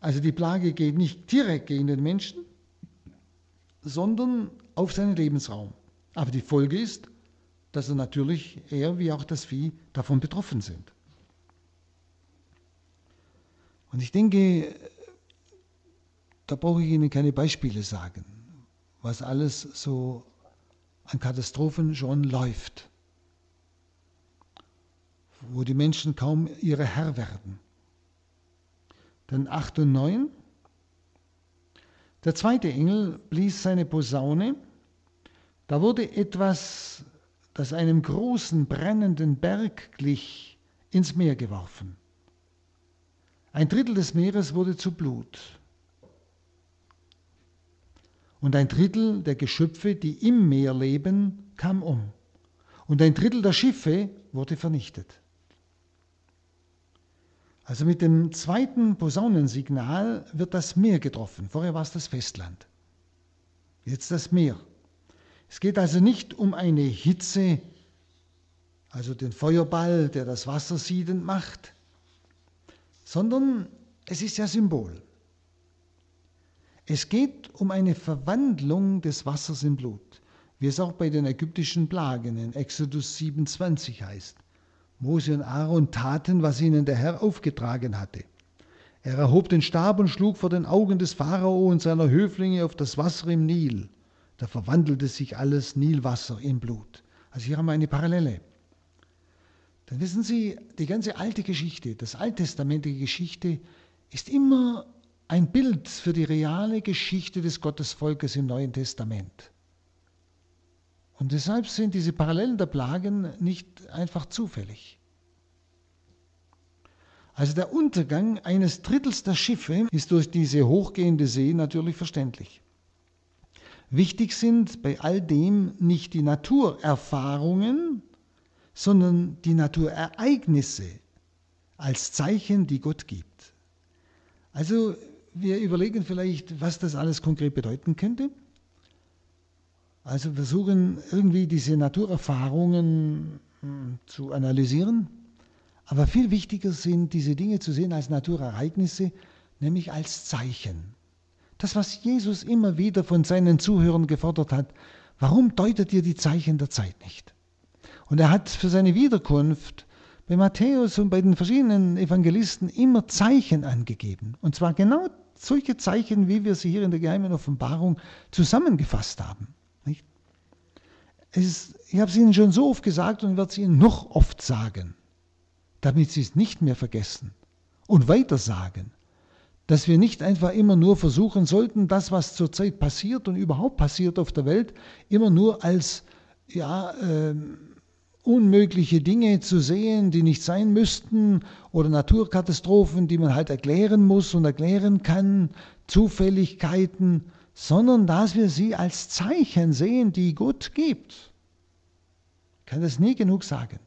Also die Plage geht nicht direkt gegen den Menschen, sondern auf seinen Lebensraum. Aber die Folge ist, dass er natürlich, er wie auch das Vieh, davon betroffen sind. Und ich denke, da brauche ich Ihnen keine Beispiele sagen, was alles so an Katastrophen schon läuft, wo die Menschen kaum ihre Herr werden. Dann 8 und 9. Der zweite Engel blies seine Posaune, da wurde etwas, das einem großen brennenden Berg glich, ins Meer geworfen. Ein Drittel des Meeres wurde zu Blut. Und ein Drittel der Geschöpfe, die im Meer leben, kam um. Und ein Drittel der Schiffe wurde vernichtet. Also mit dem zweiten Posaunensignal wird das Meer getroffen. Vorher war es das Festland. Jetzt das Meer. Es geht also nicht um eine Hitze, also den Feuerball, der das Wasser siedend macht, sondern es ist ja Symbol. Es geht um eine Verwandlung des Wassers in Blut, wie es auch bei den ägyptischen Plagen in Exodus 27 heißt. Mose und Aaron taten, was ihnen der Herr aufgetragen hatte. Er erhob den Stab und schlug vor den Augen des Pharao und seiner Höflinge auf das Wasser im Nil. Da verwandelte sich alles Nilwasser in Blut. Also hier haben wir eine Parallele. Dann wissen Sie, die ganze alte Geschichte, das alttestamentliche Geschichte, ist immer ein Bild für die reale Geschichte des Gottesvolkes im Neuen Testament. Und deshalb sind diese Parallelen der Plagen nicht einfach zufällig. Also der Untergang eines Drittels der Schiffe ist durch diese hochgehende See natürlich verständlich. Wichtig sind bei all dem nicht die Naturerfahrungen, sondern die Naturereignisse als Zeichen, die Gott gibt. Also wir überlegen vielleicht, was das alles konkret bedeuten könnte. Also versuchen irgendwie diese Naturerfahrungen hm, zu analysieren. Aber viel wichtiger sind diese Dinge zu sehen als Naturereignisse, nämlich als Zeichen. Das, was Jesus immer wieder von seinen Zuhörern gefordert hat, warum deutet ihr die Zeichen der Zeit nicht? Und er hat für seine Wiederkunft bei Matthäus und bei den verschiedenen Evangelisten immer Zeichen angegeben. Und zwar genau solche Zeichen, wie wir sie hier in der geheimen Offenbarung zusammengefasst haben. Ist, ich habe es Ihnen schon so oft gesagt und werde es Ihnen noch oft sagen, damit Sie es nicht mehr vergessen und weiter sagen, dass wir nicht einfach immer nur versuchen sollten, das, was zurzeit passiert und überhaupt passiert auf der Welt, immer nur als ja, äh, unmögliche Dinge zu sehen, die nicht sein müssten, oder Naturkatastrophen, die man halt erklären muss und erklären kann, Zufälligkeiten, sondern dass wir sie als Zeichen sehen, die Gott gibt. Ich kann das nie genug sagen.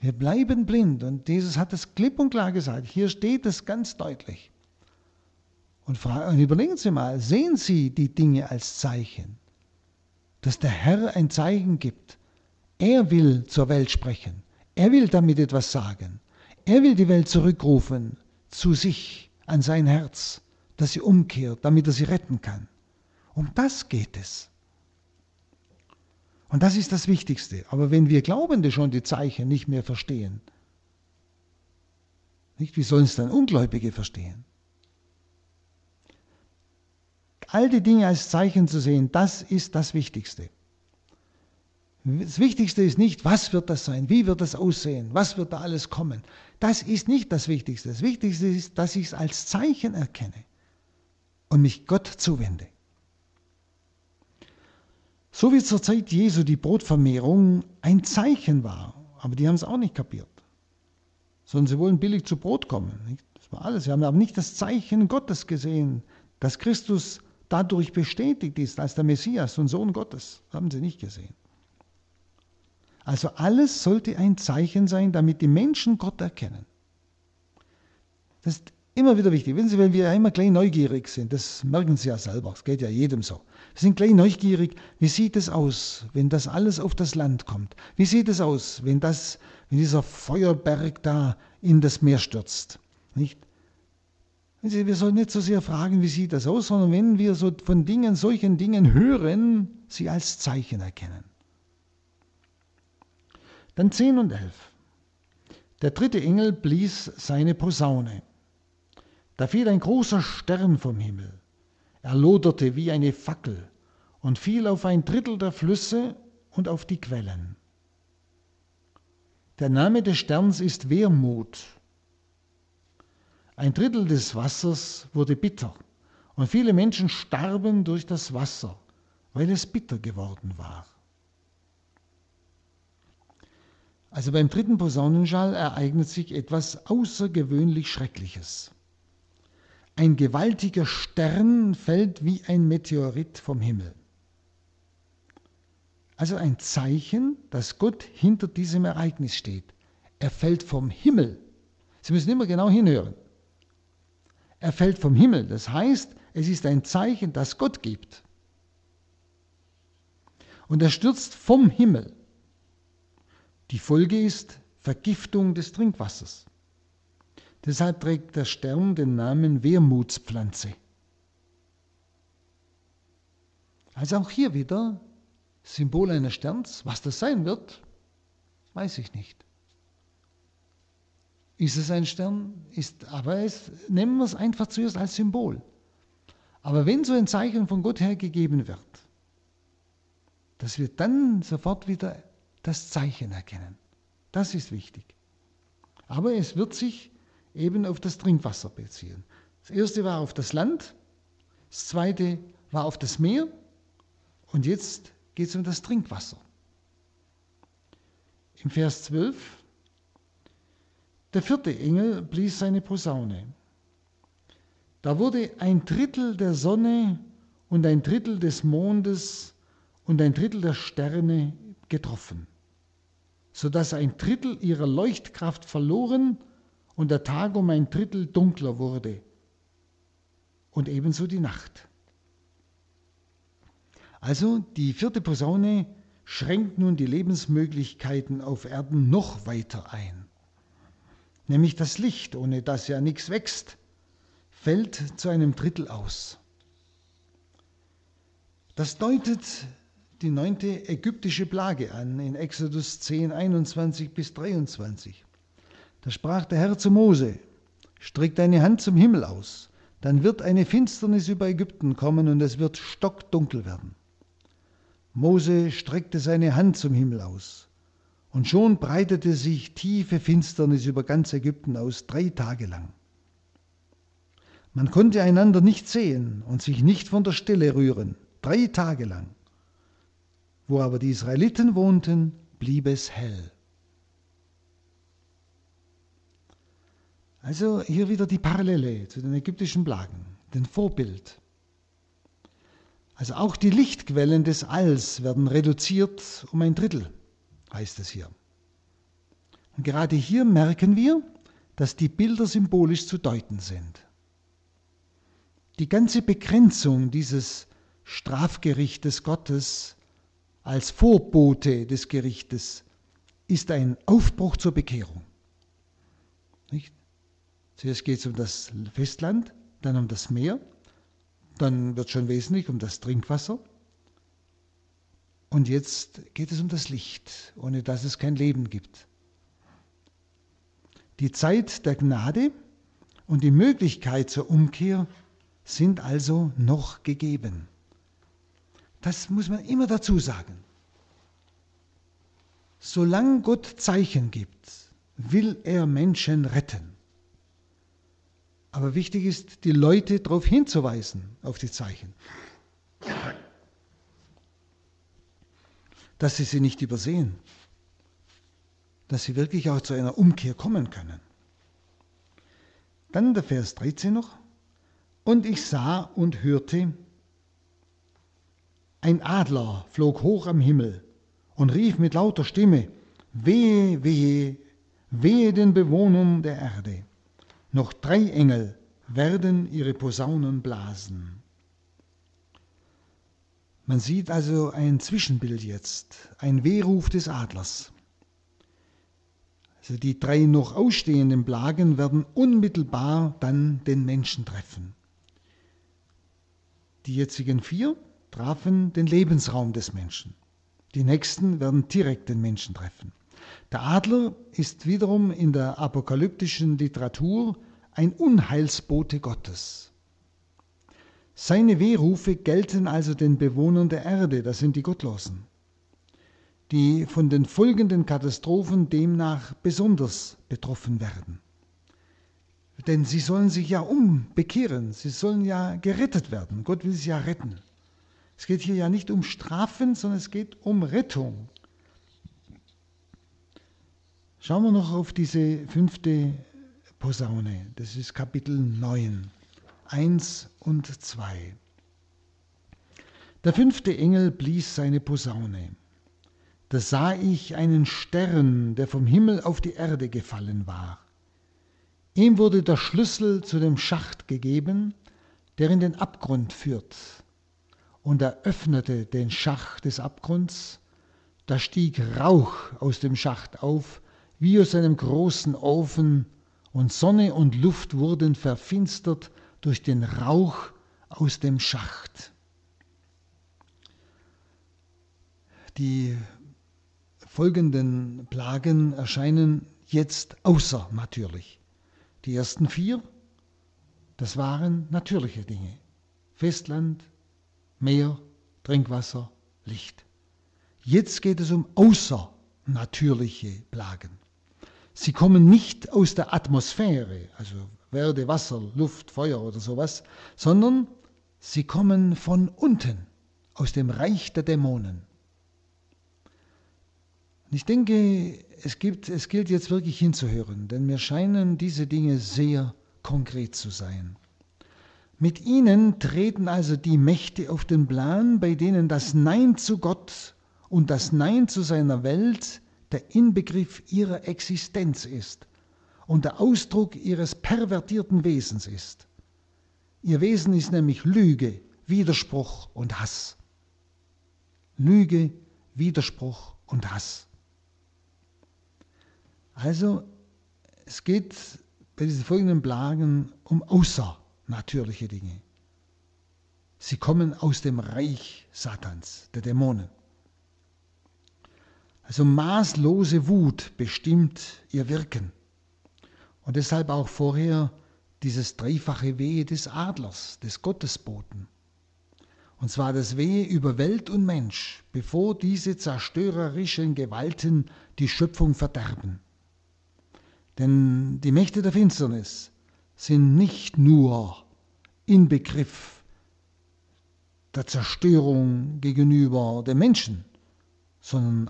Wir bleiben blind und Jesus hat es klipp und klar gesagt. Hier steht es ganz deutlich. Und, und überlegen Sie mal, sehen Sie die Dinge als Zeichen, dass der Herr ein Zeichen gibt. Er will zur Welt sprechen. Er will damit etwas sagen. Er will die Welt zurückrufen zu sich, an sein Herz dass sie umkehrt, damit er sie retten kann. Um das geht es. Und das ist das Wichtigste. Aber wenn wir Glaubende schon die Zeichen nicht mehr verstehen, nicht, wie sollen es dann Ungläubige verstehen? All die Dinge als Zeichen zu sehen, das ist das Wichtigste. Das Wichtigste ist nicht, was wird das sein, wie wird das aussehen, was wird da alles kommen. Das ist nicht das Wichtigste. Das Wichtigste ist, dass ich es als Zeichen erkenne und mich Gott zuwende. So wie zur Zeit Jesu die Brotvermehrung ein Zeichen war, aber die haben es auch nicht kapiert, sondern sie wollen billig zu Brot kommen. Das war alles. Sie haben aber nicht das Zeichen Gottes gesehen, dass Christus dadurch bestätigt ist als der Messias und Sohn Gottes. Das haben sie nicht gesehen. Also alles sollte ein Zeichen sein, damit die Menschen Gott erkennen. Das ist immer wieder wichtig. Wissen Sie, weil wir immer gleich neugierig sind, das merken Sie ja selber, es geht ja jedem so. Wir sind gleich neugierig, wie sieht es aus, wenn das alles auf das Land kommt? Wie sieht es aus, wenn, das, wenn dieser Feuerberg da in das Meer stürzt? Nicht? Wir sollen nicht so sehr fragen, wie sieht das aus, sondern wenn wir so von Dingen, solchen Dingen hören, sie als Zeichen erkennen. Dann 10 und 11. Der dritte Engel blies seine Posaune. Da fiel ein großer Stern vom Himmel. Er loderte wie eine Fackel und fiel auf ein Drittel der Flüsse und auf die Quellen. Der Name des Sterns ist Wermut. Ein Drittel des Wassers wurde bitter und viele Menschen starben durch das Wasser, weil es bitter geworden war. Also beim dritten Posaunenschall ereignet sich etwas außergewöhnlich Schreckliches. Ein gewaltiger Stern fällt wie ein Meteorit vom Himmel. Also ein Zeichen, dass Gott hinter diesem Ereignis steht. Er fällt vom Himmel. Sie müssen immer genau hinhören. Er fällt vom Himmel. Das heißt, es ist ein Zeichen, das Gott gibt. Und er stürzt vom Himmel. Die Folge ist Vergiftung des Trinkwassers. Deshalb trägt der Stern den Namen Wermutspflanze. Also auch hier wieder Symbol eines Sterns. Was das sein wird, weiß ich nicht. Ist es ein Stern? Ist, aber es, nehmen wir es einfach zuerst als Symbol. Aber wenn so ein Zeichen von Gott her gegeben wird, dass wir dann sofort wieder das Zeichen erkennen. Das ist wichtig. Aber es wird sich eben auf das Trinkwasser beziehen. Das erste war auf das Land, das zweite war auf das Meer und jetzt geht es um das Trinkwasser. Im Vers 12, der vierte Engel blies seine Posaune. Da wurde ein Drittel der Sonne und ein Drittel des Mondes und ein Drittel der Sterne getroffen, sodass ein Drittel ihrer Leuchtkraft verloren der Tag um ein Drittel dunkler wurde und ebenso die Nacht. Also die vierte Posaune schränkt nun die Lebensmöglichkeiten auf Erden noch weiter ein. Nämlich das Licht, ohne das ja nichts wächst, fällt zu einem Drittel aus. Das deutet die neunte ägyptische Plage an in Exodus 10, 21 bis 23. Da sprach der Herr zu Mose, streck deine Hand zum Himmel aus, dann wird eine Finsternis über Ägypten kommen und es wird stockdunkel werden. Mose streckte seine Hand zum Himmel aus, und schon breitete sich tiefe Finsternis über ganz Ägypten aus, drei Tage lang. Man konnte einander nicht sehen und sich nicht von der Stelle rühren, drei Tage lang. Wo aber die Israeliten wohnten, blieb es hell. Also hier wieder die Parallele zu den ägyptischen Plagen, den Vorbild. Also auch die Lichtquellen des Alls werden reduziert um ein Drittel, heißt es hier. Und gerade hier merken wir, dass die Bilder symbolisch zu deuten sind. Die ganze Begrenzung dieses Strafgerichtes Gottes als Vorbote des Gerichtes ist ein Aufbruch zur Bekehrung. Zuerst geht es um das Festland, dann um das Meer, dann wird schon wesentlich um das Trinkwasser. Und jetzt geht es um das Licht, ohne dass es kein Leben gibt. Die Zeit der Gnade und die Möglichkeit zur Umkehr sind also noch gegeben. Das muss man immer dazu sagen. Solange Gott Zeichen gibt, will er Menschen retten. Aber wichtig ist, die Leute darauf hinzuweisen, auf die Zeichen. Dass sie sie nicht übersehen. Dass sie wirklich auch zu einer Umkehr kommen können. Dann der Vers 13 noch. Und ich sah und hörte, ein Adler flog hoch am Himmel und rief mit lauter Stimme, wehe, wehe, wehe den Bewohnern der Erde noch drei Engel werden ihre Posaunen blasen. Man sieht also ein Zwischenbild jetzt, ein Wehruf des Adlers. Also die drei noch ausstehenden Plagen werden unmittelbar dann den Menschen treffen. Die jetzigen vier trafen den Lebensraum des Menschen. Die nächsten werden direkt den Menschen treffen. Der Adler ist wiederum in der apokalyptischen Literatur ein Unheilsbote Gottes. Seine Wehrufe gelten also den Bewohnern der Erde, das sind die Gottlosen, die von den folgenden Katastrophen demnach besonders betroffen werden. Denn sie sollen sich ja umbekehren, sie sollen ja gerettet werden. Gott will sie ja retten. Es geht hier ja nicht um Strafen, sondern es geht um Rettung. Schauen wir noch auf diese fünfte Posaune. Das ist Kapitel 9, 1 und 2. Der fünfte Engel blies seine Posaune. Da sah ich einen Stern, der vom Himmel auf die Erde gefallen war. Ihm wurde der Schlüssel zu dem Schacht gegeben, der in den Abgrund führt. Und er öffnete den Schacht des Abgrunds. Da stieg Rauch aus dem Schacht auf, wie aus einem großen Ofen, und Sonne und Luft wurden verfinstert durch den Rauch aus dem Schacht. Die folgenden Plagen erscheinen jetzt außernatürlich. Die ersten vier, das waren natürliche Dinge. Festland, Meer, Trinkwasser, Licht. Jetzt geht es um außernatürliche Plagen. Sie kommen nicht aus der Atmosphäre, also Werde, Wasser, Luft, Feuer oder sowas, sondern sie kommen von unten, aus dem Reich der Dämonen. Und ich denke, es, gibt, es gilt jetzt wirklich hinzuhören, denn mir scheinen diese Dinge sehr konkret zu sein. Mit ihnen treten also die Mächte auf den Plan, bei denen das Nein zu Gott und das Nein zu seiner Welt der Inbegriff ihrer Existenz ist und der Ausdruck ihres pervertierten Wesens ist. Ihr Wesen ist nämlich Lüge, Widerspruch und Hass. Lüge, Widerspruch und Hass. Also es geht bei diesen folgenden Plagen um außernatürliche Dinge. Sie kommen aus dem Reich Satans, der Dämonen. Also maßlose Wut bestimmt ihr Wirken. Und deshalb auch vorher dieses dreifache Wehe des Adlers, des Gottesboten. Und zwar das Wehe über Welt und Mensch, bevor diese zerstörerischen Gewalten die Schöpfung verderben. Denn die Mächte der Finsternis sind nicht nur in Begriff der Zerstörung gegenüber den Menschen, sondern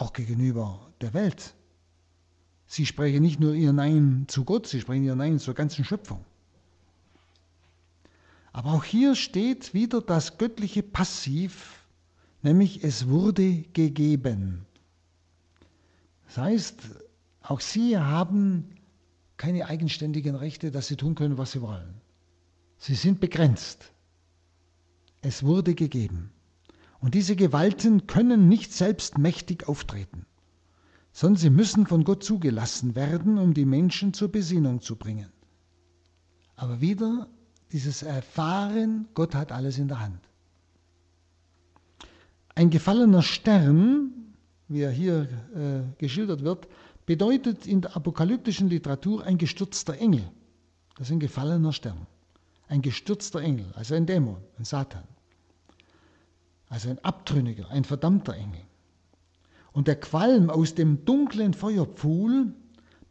auch gegenüber der Welt. Sie sprechen nicht nur ihr Nein zu Gott, sie sprechen ihr Nein zur ganzen Schöpfung. Aber auch hier steht wieder das göttliche Passiv, nämlich es wurde gegeben. Das heißt, auch sie haben keine eigenständigen Rechte, dass sie tun können, was sie wollen. Sie sind begrenzt. Es wurde gegeben. Und diese Gewalten können nicht selbst mächtig auftreten, sondern sie müssen von Gott zugelassen werden, um die Menschen zur Besinnung zu bringen. Aber wieder dieses Erfahren, Gott hat alles in der Hand. Ein gefallener Stern, wie er hier äh, geschildert wird, bedeutet in der apokalyptischen Literatur ein gestürzter Engel. Das ist ein gefallener Stern. Ein gestürzter Engel, also ein Dämon, ein Satan also ein Abtrünniger, ein verdammter Engel. Und der Qualm aus dem dunklen Feuerpfuhl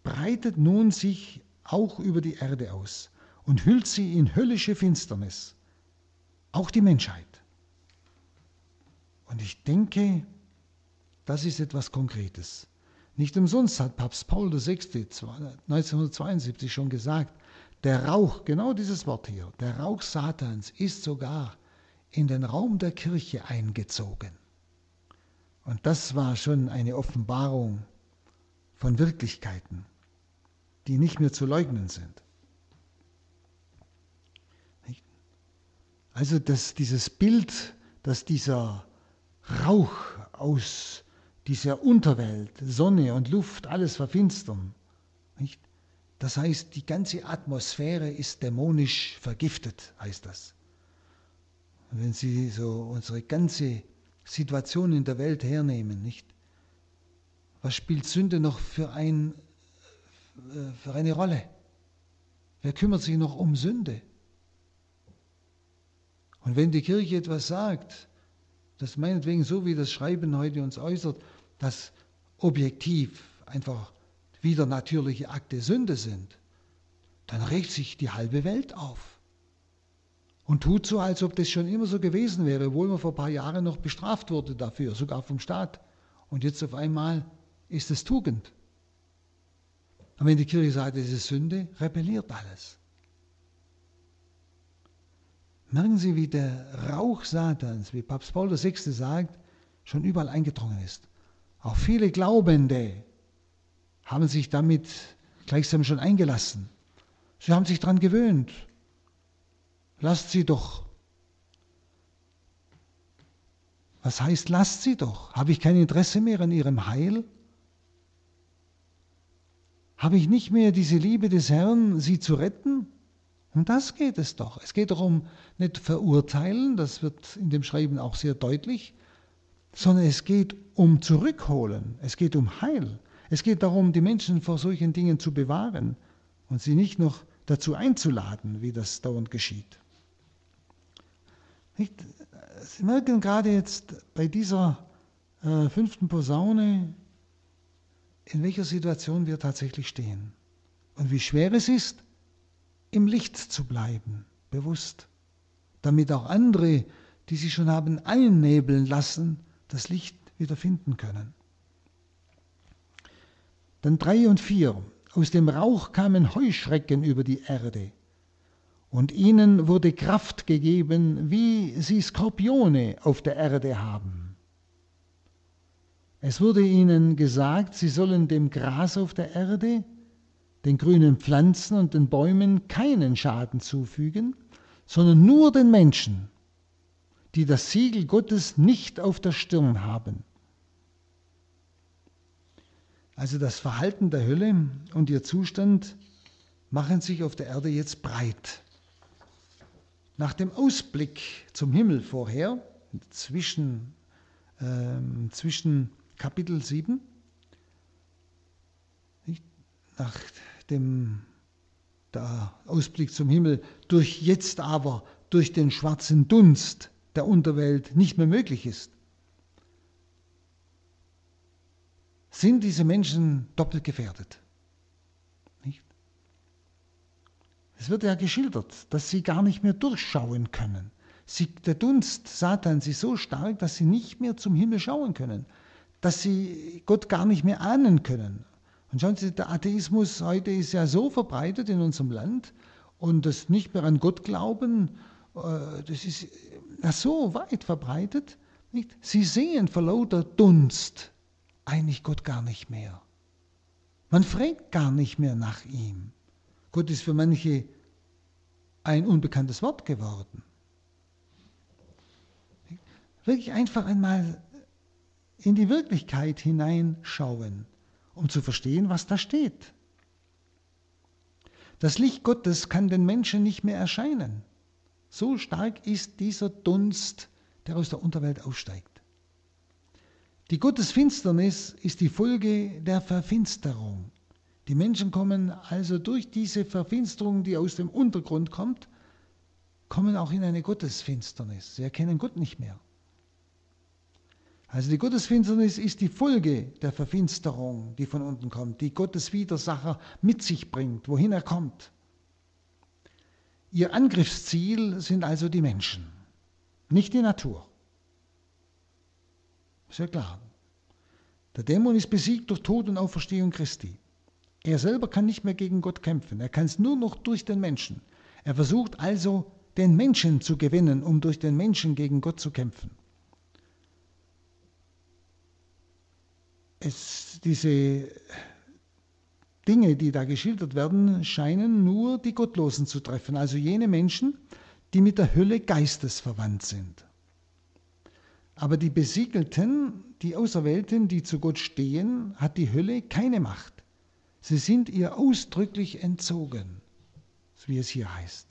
breitet nun sich auch über die Erde aus und hüllt sie in höllische Finsternis, auch die Menschheit. Und ich denke, das ist etwas Konkretes. Nicht umsonst hat Papst Paul VI. 1972 schon gesagt, der Rauch, genau dieses Wort hier, der Rauch Satans ist sogar in den Raum der Kirche eingezogen. Und das war schon eine Offenbarung von Wirklichkeiten, die nicht mehr zu leugnen sind. Also dass dieses Bild, dass dieser Rauch aus dieser Unterwelt, Sonne und Luft, alles verfinstern. Nicht? Das heißt, die ganze Atmosphäre ist dämonisch vergiftet, heißt das. Wenn Sie so unsere ganze Situation in der Welt hernehmen, nicht? Was spielt Sünde noch für, ein, äh, für eine Rolle? Wer kümmert sich noch um Sünde? Und wenn die Kirche etwas sagt, das meinetwegen so wie das Schreiben heute uns äußert, dass objektiv einfach wieder natürliche Akte Sünde sind, dann regt sich die halbe Welt auf und tut so, als ob das schon immer so gewesen wäre, obwohl man vor ein paar Jahren noch bestraft wurde dafür, sogar vom Staat. Und jetzt auf einmal ist es Tugend. Und wenn die Kirche sagt, es ist Sünde, rebelliert alles. Merken Sie, wie der Rauch Satans, wie Papst Paul VI. sagt, schon überall eingedrungen ist. Auch viele Glaubende haben sich damit gleichsam schon eingelassen. Sie haben sich daran gewöhnt. Lasst sie doch. Was heißt, lasst sie doch? Habe ich kein Interesse mehr an ihrem Heil? Habe ich nicht mehr diese Liebe des Herrn, sie zu retten? Um das geht es doch. Es geht darum, nicht verurteilen, das wird in dem Schreiben auch sehr deutlich, sondern es geht um Zurückholen, es geht um Heil. Es geht darum, die Menschen vor solchen Dingen zu bewahren und sie nicht noch dazu einzuladen, wie das dauernd geschieht. Sie merken gerade jetzt bei dieser äh, fünften Posaune, in welcher Situation wir tatsächlich stehen und wie schwer es ist, im Licht zu bleiben, bewusst, damit auch andere, die sich schon haben einnebeln lassen, das Licht wieder finden können. Dann drei und vier. Aus dem Rauch kamen Heuschrecken über die Erde. Und ihnen wurde Kraft gegeben, wie sie Skorpione auf der Erde haben. Es wurde ihnen gesagt, sie sollen dem Gras auf der Erde, den grünen Pflanzen und den Bäumen keinen Schaden zufügen, sondern nur den Menschen, die das Siegel Gottes nicht auf der Stirn haben. Also das Verhalten der Hölle und ihr Zustand machen sich auf der Erde jetzt breit. Nach dem Ausblick zum Himmel vorher, zwischen, äh, zwischen Kapitel 7, nach dem der Ausblick zum Himmel durch jetzt aber durch den schwarzen Dunst der Unterwelt nicht mehr möglich ist, sind diese Menschen doppelt gefährdet. Nicht? Es wird ja geschildert, dass sie gar nicht mehr durchschauen können. Sie, der Dunst Satans ist so stark, dass sie nicht mehr zum Himmel schauen können, dass sie Gott gar nicht mehr ahnen können. Und schauen Sie, der Atheismus heute ist ja so verbreitet in unserem Land und das nicht mehr an Gott glauben, äh, das ist ja so weit verbreitet. Nicht? Sie sehen vor lauter Dunst eigentlich Gott gar nicht mehr. Man fragt gar nicht mehr nach ihm. Gott ist für manche ein unbekanntes Wort geworden. Wirklich einfach einmal in die Wirklichkeit hineinschauen, um zu verstehen, was da steht. Das Licht Gottes kann den Menschen nicht mehr erscheinen. So stark ist dieser Dunst, der aus der Unterwelt aufsteigt. Die Gottesfinsternis ist die Folge der Verfinsterung. Die Menschen kommen also durch diese Verfinsterung, die aus dem Untergrund kommt, kommen auch in eine Gottesfinsternis. Sie erkennen Gott nicht mehr. Also die Gottesfinsternis ist die Folge der Verfinsterung, die von unten kommt, die Gottes Widersacher mit sich bringt, wohin er kommt. Ihr Angriffsziel sind also die Menschen, nicht die Natur. Ja klar. Der Dämon ist besiegt durch Tod und Auferstehung Christi. Er selber kann nicht mehr gegen Gott kämpfen. Er kann es nur noch durch den Menschen. Er versucht also, den Menschen zu gewinnen, um durch den Menschen gegen Gott zu kämpfen. Es, diese Dinge, die da geschildert werden, scheinen nur die Gottlosen zu treffen, also jene Menschen, die mit der Hölle geistesverwandt sind. Aber die Besiegelten, die Auserwählten, die zu Gott stehen, hat die Hölle keine Macht. Sie sind ihr ausdrücklich entzogen, wie es hier heißt.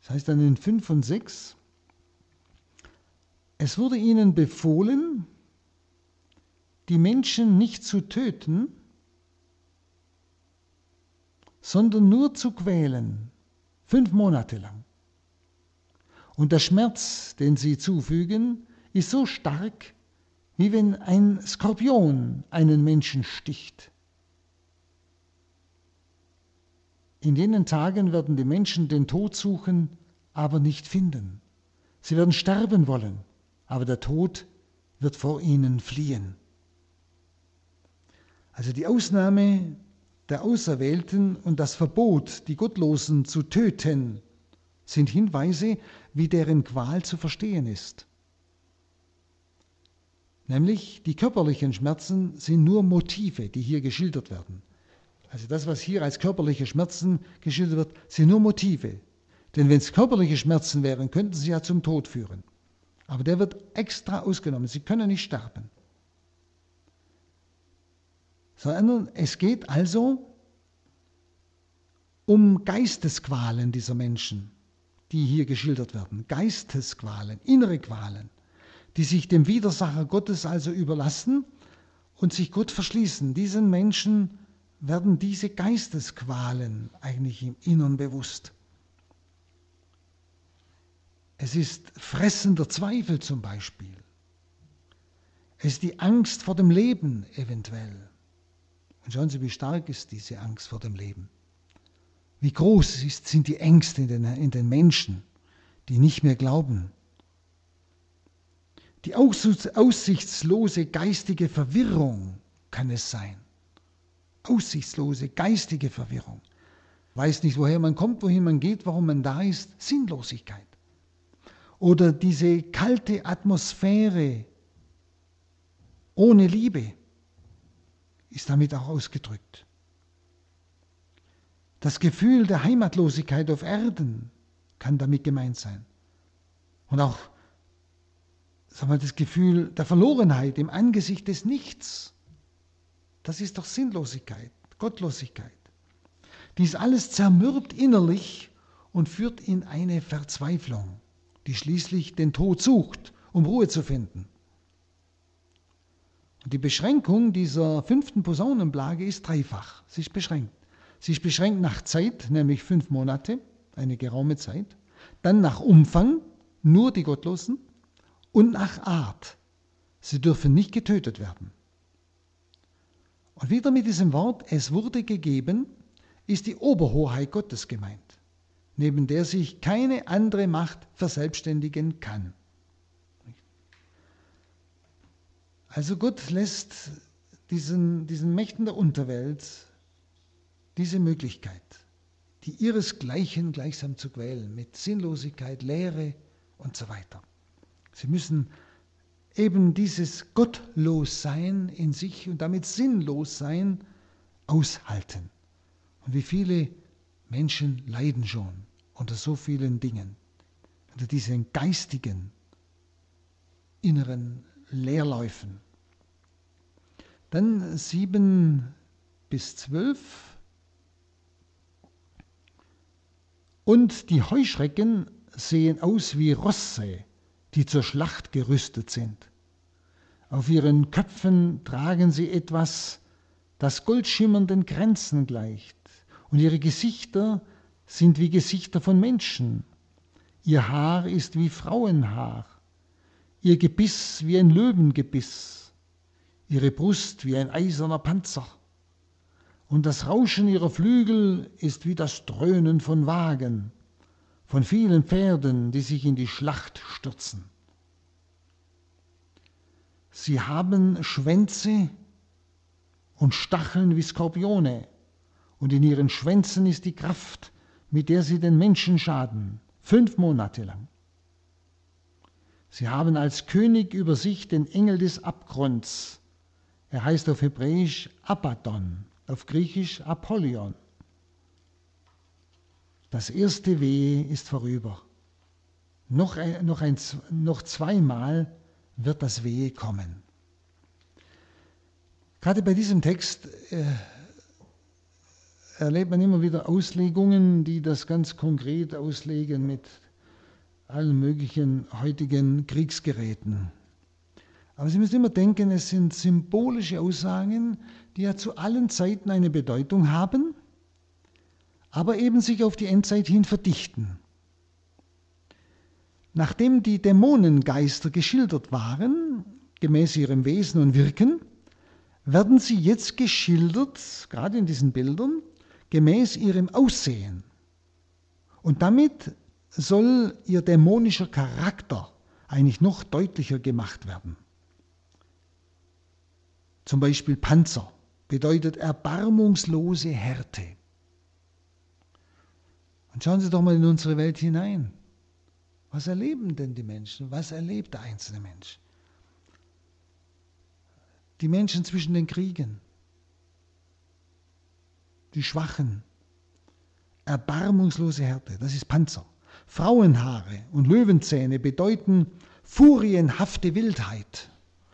Das heißt dann in 5 und 6, es wurde ihnen befohlen, die Menschen nicht zu töten, sondern nur zu quälen, fünf Monate lang. Und der Schmerz, den sie zufügen, ist so stark, wie wenn ein Skorpion einen Menschen sticht. In jenen Tagen werden die Menschen den Tod suchen, aber nicht finden. Sie werden sterben wollen, aber der Tod wird vor ihnen fliehen. Also die Ausnahme der Auserwählten und das Verbot, die Gottlosen zu töten, sind Hinweise, wie deren Qual zu verstehen ist. Nämlich die körperlichen Schmerzen sind nur Motive, die hier geschildert werden. Also das, was hier als körperliche Schmerzen geschildert wird, sind nur Motive. Denn wenn es körperliche Schmerzen wären, könnten sie ja zum Tod führen. Aber der wird extra ausgenommen. Sie können nicht sterben. Sondern es geht also um Geistesqualen dieser Menschen, die hier geschildert werden. Geistesqualen, innere Qualen, die sich dem Widersacher Gottes also überlassen und sich Gott verschließen. Diesen Menschen werden diese Geistesqualen eigentlich im Innern bewusst. Es ist fressender Zweifel zum Beispiel. Es ist die Angst vor dem Leben eventuell. Und schauen Sie, wie stark ist diese Angst vor dem Leben. Wie groß ist, sind die Ängste in den, in den Menschen, die nicht mehr glauben. Die aussichtslose geistige Verwirrung kann es sein aussichtslose geistige Verwirrung. Weiß nicht, woher man kommt, wohin man geht, warum man da ist. Sinnlosigkeit. Oder diese kalte Atmosphäre ohne Liebe ist damit auch ausgedrückt. Das Gefühl der Heimatlosigkeit auf Erden kann damit gemeint sein. Und auch sagen wir, das Gefühl der Verlorenheit im Angesicht des Nichts. Das ist doch Sinnlosigkeit, Gottlosigkeit. Dies alles zermürbt innerlich und führt in eine Verzweiflung, die schließlich den Tod sucht, um Ruhe zu finden. Und die Beschränkung dieser fünften Posaunenplage ist dreifach. Sie ist beschränkt. Sie ist beschränkt nach Zeit, nämlich fünf Monate, eine geraume Zeit. Dann nach Umfang, nur die Gottlosen. Und nach Art. Sie dürfen nicht getötet werden. Und wieder mit diesem Wort, es wurde gegeben, ist die Oberhoheit Gottes gemeint, neben der sich keine andere Macht verselbstständigen kann. Also Gott lässt diesen, diesen Mächten der Unterwelt diese Möglichkeit, die ihresgleichen gleichsam zu quälen, mit Sinnlosigkeit, Leere und so weiter. Sie müssen eben dieses Gottlossein in sich und damit Sinnlossein aushalten. Und wie viele Menschen leiden schon unter so vielen Dingen, unter diesen geistigen inneren Leerläufen. Dann sieben bis zwölf. Und die Heuschrecken sehen aus wie Rosse, die zur Schlacht gerüstet sind. Auf ihren Köpfen tragen sie etwas, das goldschimmernden Kränzen gleicht, und ihre Gesichter sind wie Gesichter von Menschen. Ihr Haar ist wie Frauenhaar, ihr Gebiss wie ein Löwengebiss, ihre Brust wie ein eiserner Panzer. Und das Rauschen ihrer Flügel ist wie das Dröhnen von Wagen von vielen Pferden, die sich in die Schlacht stürzen. Sie haben Schwänze und Stacheln wie Skorpione, und in ihren Schwänzen ist die Kraft, mit der sie den Menschen schaden, fünf Monate lang. Sie haben als König über sich den Engel des Abgrunds. Er heißt auf Hebräisch Abaddon, auf Griechisch Apollyon. Das erste Weh ist vorüber. Noch, ein, noch, ein, noch zweimal wird das Wehe kommen. Gerade bei diesem Text äh, erlebt man immer wieder Auslegungen, die das ganz konkret auslegen mit allen möglichen heutigen Kriegsgeräten. Aber Sie müssen immer denken, es sind symbolische Aussagen, die ja zu allen Zeiten eine Bedeutung haben, aber eben sich auf die Endzeit hin verdichten. Nachdem die Dämonengeister geschildert waren, gemäß ihrem Wesen und Wirken, werden sie jetzt geschildert, gerade in diesen Bildern, gemäß ihrem Aussehen. Und damit soll ihr dämonischer Charakter eigentlich noch deutlicher gemacht werden. Zum Beispiel Panzer bedeutet erbarmungslose Härte. Und schauen Sie doch mal in unsere Welt hinein. Was erleben denn die Menschen? Was erlebt der einzelne Mensch? Die Menschen zwischen den Kriegen, die Schwachen, erbarmungslose Härte, das ist Panzer. Frauenhaare und Löwenzähne bedeuten furienhafte Wildheit.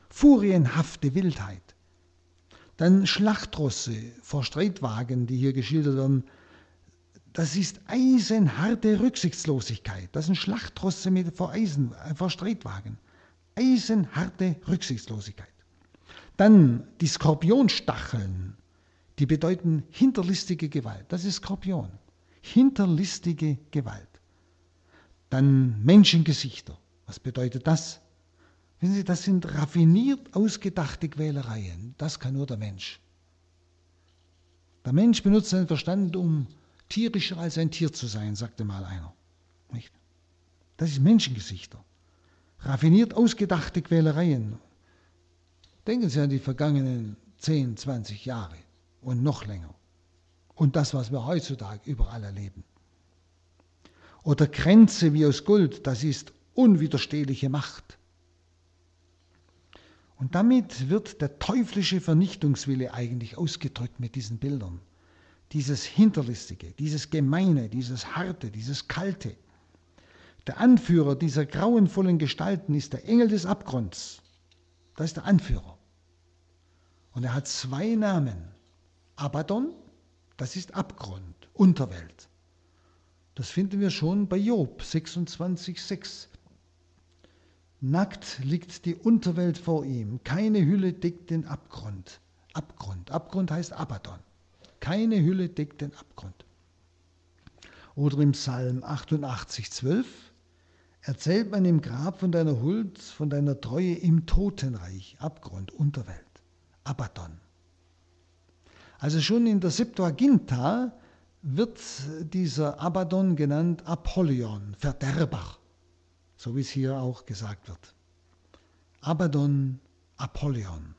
Furienhafte Wildheit. Dann Schlachtrosse vor Streitwagen, die hier geschildert werden, das ist eisenharte Rücksichtslosigkeit. Das sind Schlachtrosse mit, vor, Eisen, äh, vor Streitwagen. Eisenharte Rücksichtslosigkeit. Dann die Skorpionstacheln, die bedeuten hinterlistige Gewalt. Das ist Skorpion. Hinterlistige Gewalt. Dann Menschengesichter. Was bedeutet das? Wissen Sie, das sind raffiniert ausgedachte Quälereien. Das kann nur der Mensch. Der Mensch benutzt seinen Verstand, um tierischer als ein Tier zu sein, sagte mal einer. Nicht? Das ist Menschengesichter. Raffiniert ausgedachte Quälereien. Denken Sie an die vergangenen 10, 20 Jahre und noch länger. Und das, was wir heutzutage überall erleben. Oder Grenze wie aus Gold, das ist unwiderstehliche Macht. Und damit wird der teuflische Vernichtungswille eigentlich ausgedrückt mit diesen Bildern. Dieses Hinterlistige, dieses Gemeine, dieses Harte, dieses Kalte. Der Anführer dieser grauenvollen Gestalten ist der Engel des Abgrunds. Das ist der Anführer. Und er hat zwei Namen. Abaddon, das ist Abgrund, Unterwelt. Das finden wir schon bei Job 26,6. Nackt liegt die Unterwelt vor ihm, keine Hülle deckt den Abgrund. Abgrund, Abgrund heißt Abaddon. Keine Hülle deckt den Abgrund. Oder im Psalm 88, 12 erzählt man im Grab von deiner Huld, von deiner Treue im Totenreich, Abgrund, Unterwelt, Abaddon. Also schon in der Septuaginta wird dieser Abaddon genannt Apollyon, Verderber so wie es hier auch gesagt wird. Abaddon Apollyon,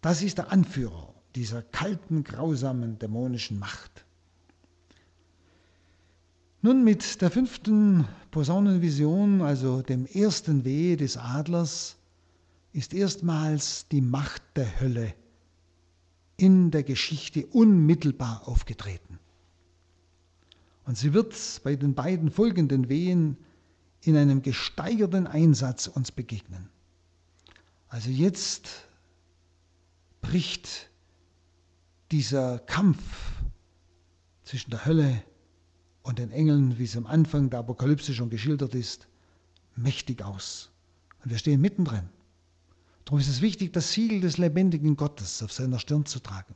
das ist der Anführer dieser kalten, grausamen, dämonischen Macht. Nun mit der fünften Posaunenvision, also dem ersten Wehe des Adlers, ist erstmals die Macht der Hölle in der Geschichte unmittelbar aufgetreten. Und sie wird bei den beiden folgenden Wehen in einem gesteigerten Einsatz uns begegnen. Also jetzt bricht dieser Kampf zwischen der Hölle und den Engeln, wie es am Anfang der Apokalypse schon geschildert ist, mächtig aus. Und wir stehen mittendrin. Darum ist es wichtig, das Siegel des lebendigen Gottes auf seiner Stirn zu tragen.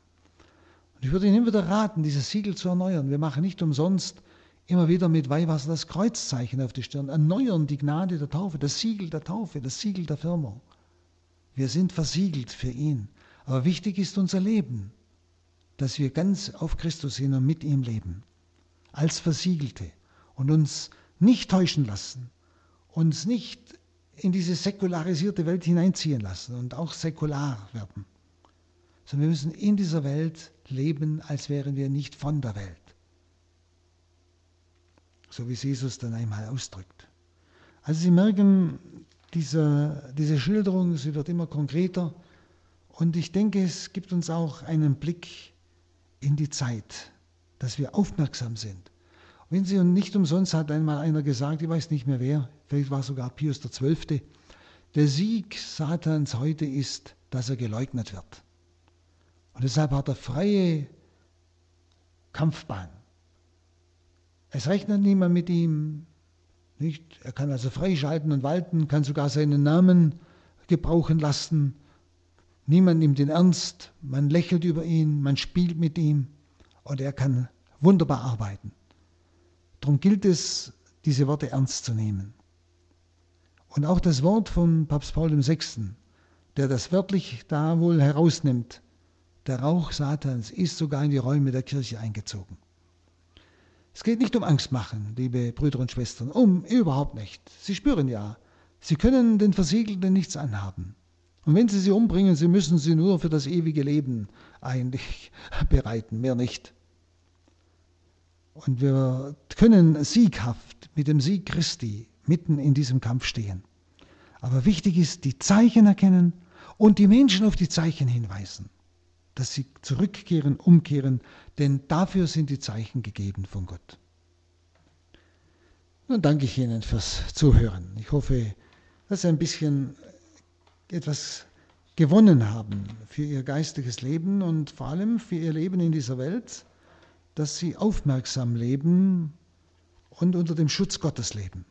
Und ich würde Ihnen immer wieder raten, dieses Siegel zu erneuern. Wir machen nicht umsonst immer wieder mit Weihwasser das Kreuzzeichen auf die Stirn, erneuern die Gnade der Taufe, das Siegel der Taufe, das Siegel der Firmung. Wir sind versiegelt für ihn. Aber wichtig ist unser Leben, dass wir ganz auf Christus hin und mit ihm leben, als Versiegelte und uns nicht täuschen lassen, uns nicht in diese säkularisierte Welt hineinziehen lassen und auch säkular werden, sondern wir müssen in dieser Welt leben, als wären wir nicht von der Welt. So wie es Jesus dann einmal ausdrückt. Also Sie merken, diese, diese Schilderung, sie wird immer konkreter. Und ich denke, es gibt uns auch einen Blick in die Zeit, dass wir aufmerksam sind Wenn Sie und nicht umsonst hat einmal einer gesagt, ich weiß nicht mehr wer, vielleicht war sogar Pius XII., der Sieg Satans heute ist, dass er geleugnet wird. Und deshalb hat er freie Kampfbahn. Es rechnet niemand mit ihm. Nicht? Er kann also freischalten und walten, kann sogar seinen Namen gebrauchen lassen. Niemand nimmt ihn ernst, man lächelt über ihn, man spielt mit ihm und er kann wunderbar arbeiten. Darum gilt es, diese Worte ernst zu nehmen. Und auch das Wort von Papst Paul VI., der das wörtlich da wohl herausnimmt, der Rauch Satans ist sogar in die Räume der Kirche eingezogen. Es geht nicht um Angst machen, liebe Brüder und Schwestern, um überhaupt nicht. Sie spüren ja, sie können den Versiegelten nichts anhaben. Und wenn sie sie umbringen, sie müssen sie nur für das ewige Leben eigentlich bereiten, mehr nicht. Und wir können sieghaft mit dem Sieg Christi mitten in diesem Kampf stehen. Aber wichtig ist, die Zeichen erkennen und die Menschen auf die Zeichen hinweisen, dass sie zurückkehren, umkehren, denn dafür sind die Zeichen gegeben von Gott. Nun danke ich Ihnen fürs Zuhören. Ich hoffe, dass Sie ein bisschen etwas gewonnen haben für Ihr geistiges Leben und vor allem für Ihr Leben in dieser Welt, dass Sie aufmerksam leben und unter dem Schutz Gottes leben.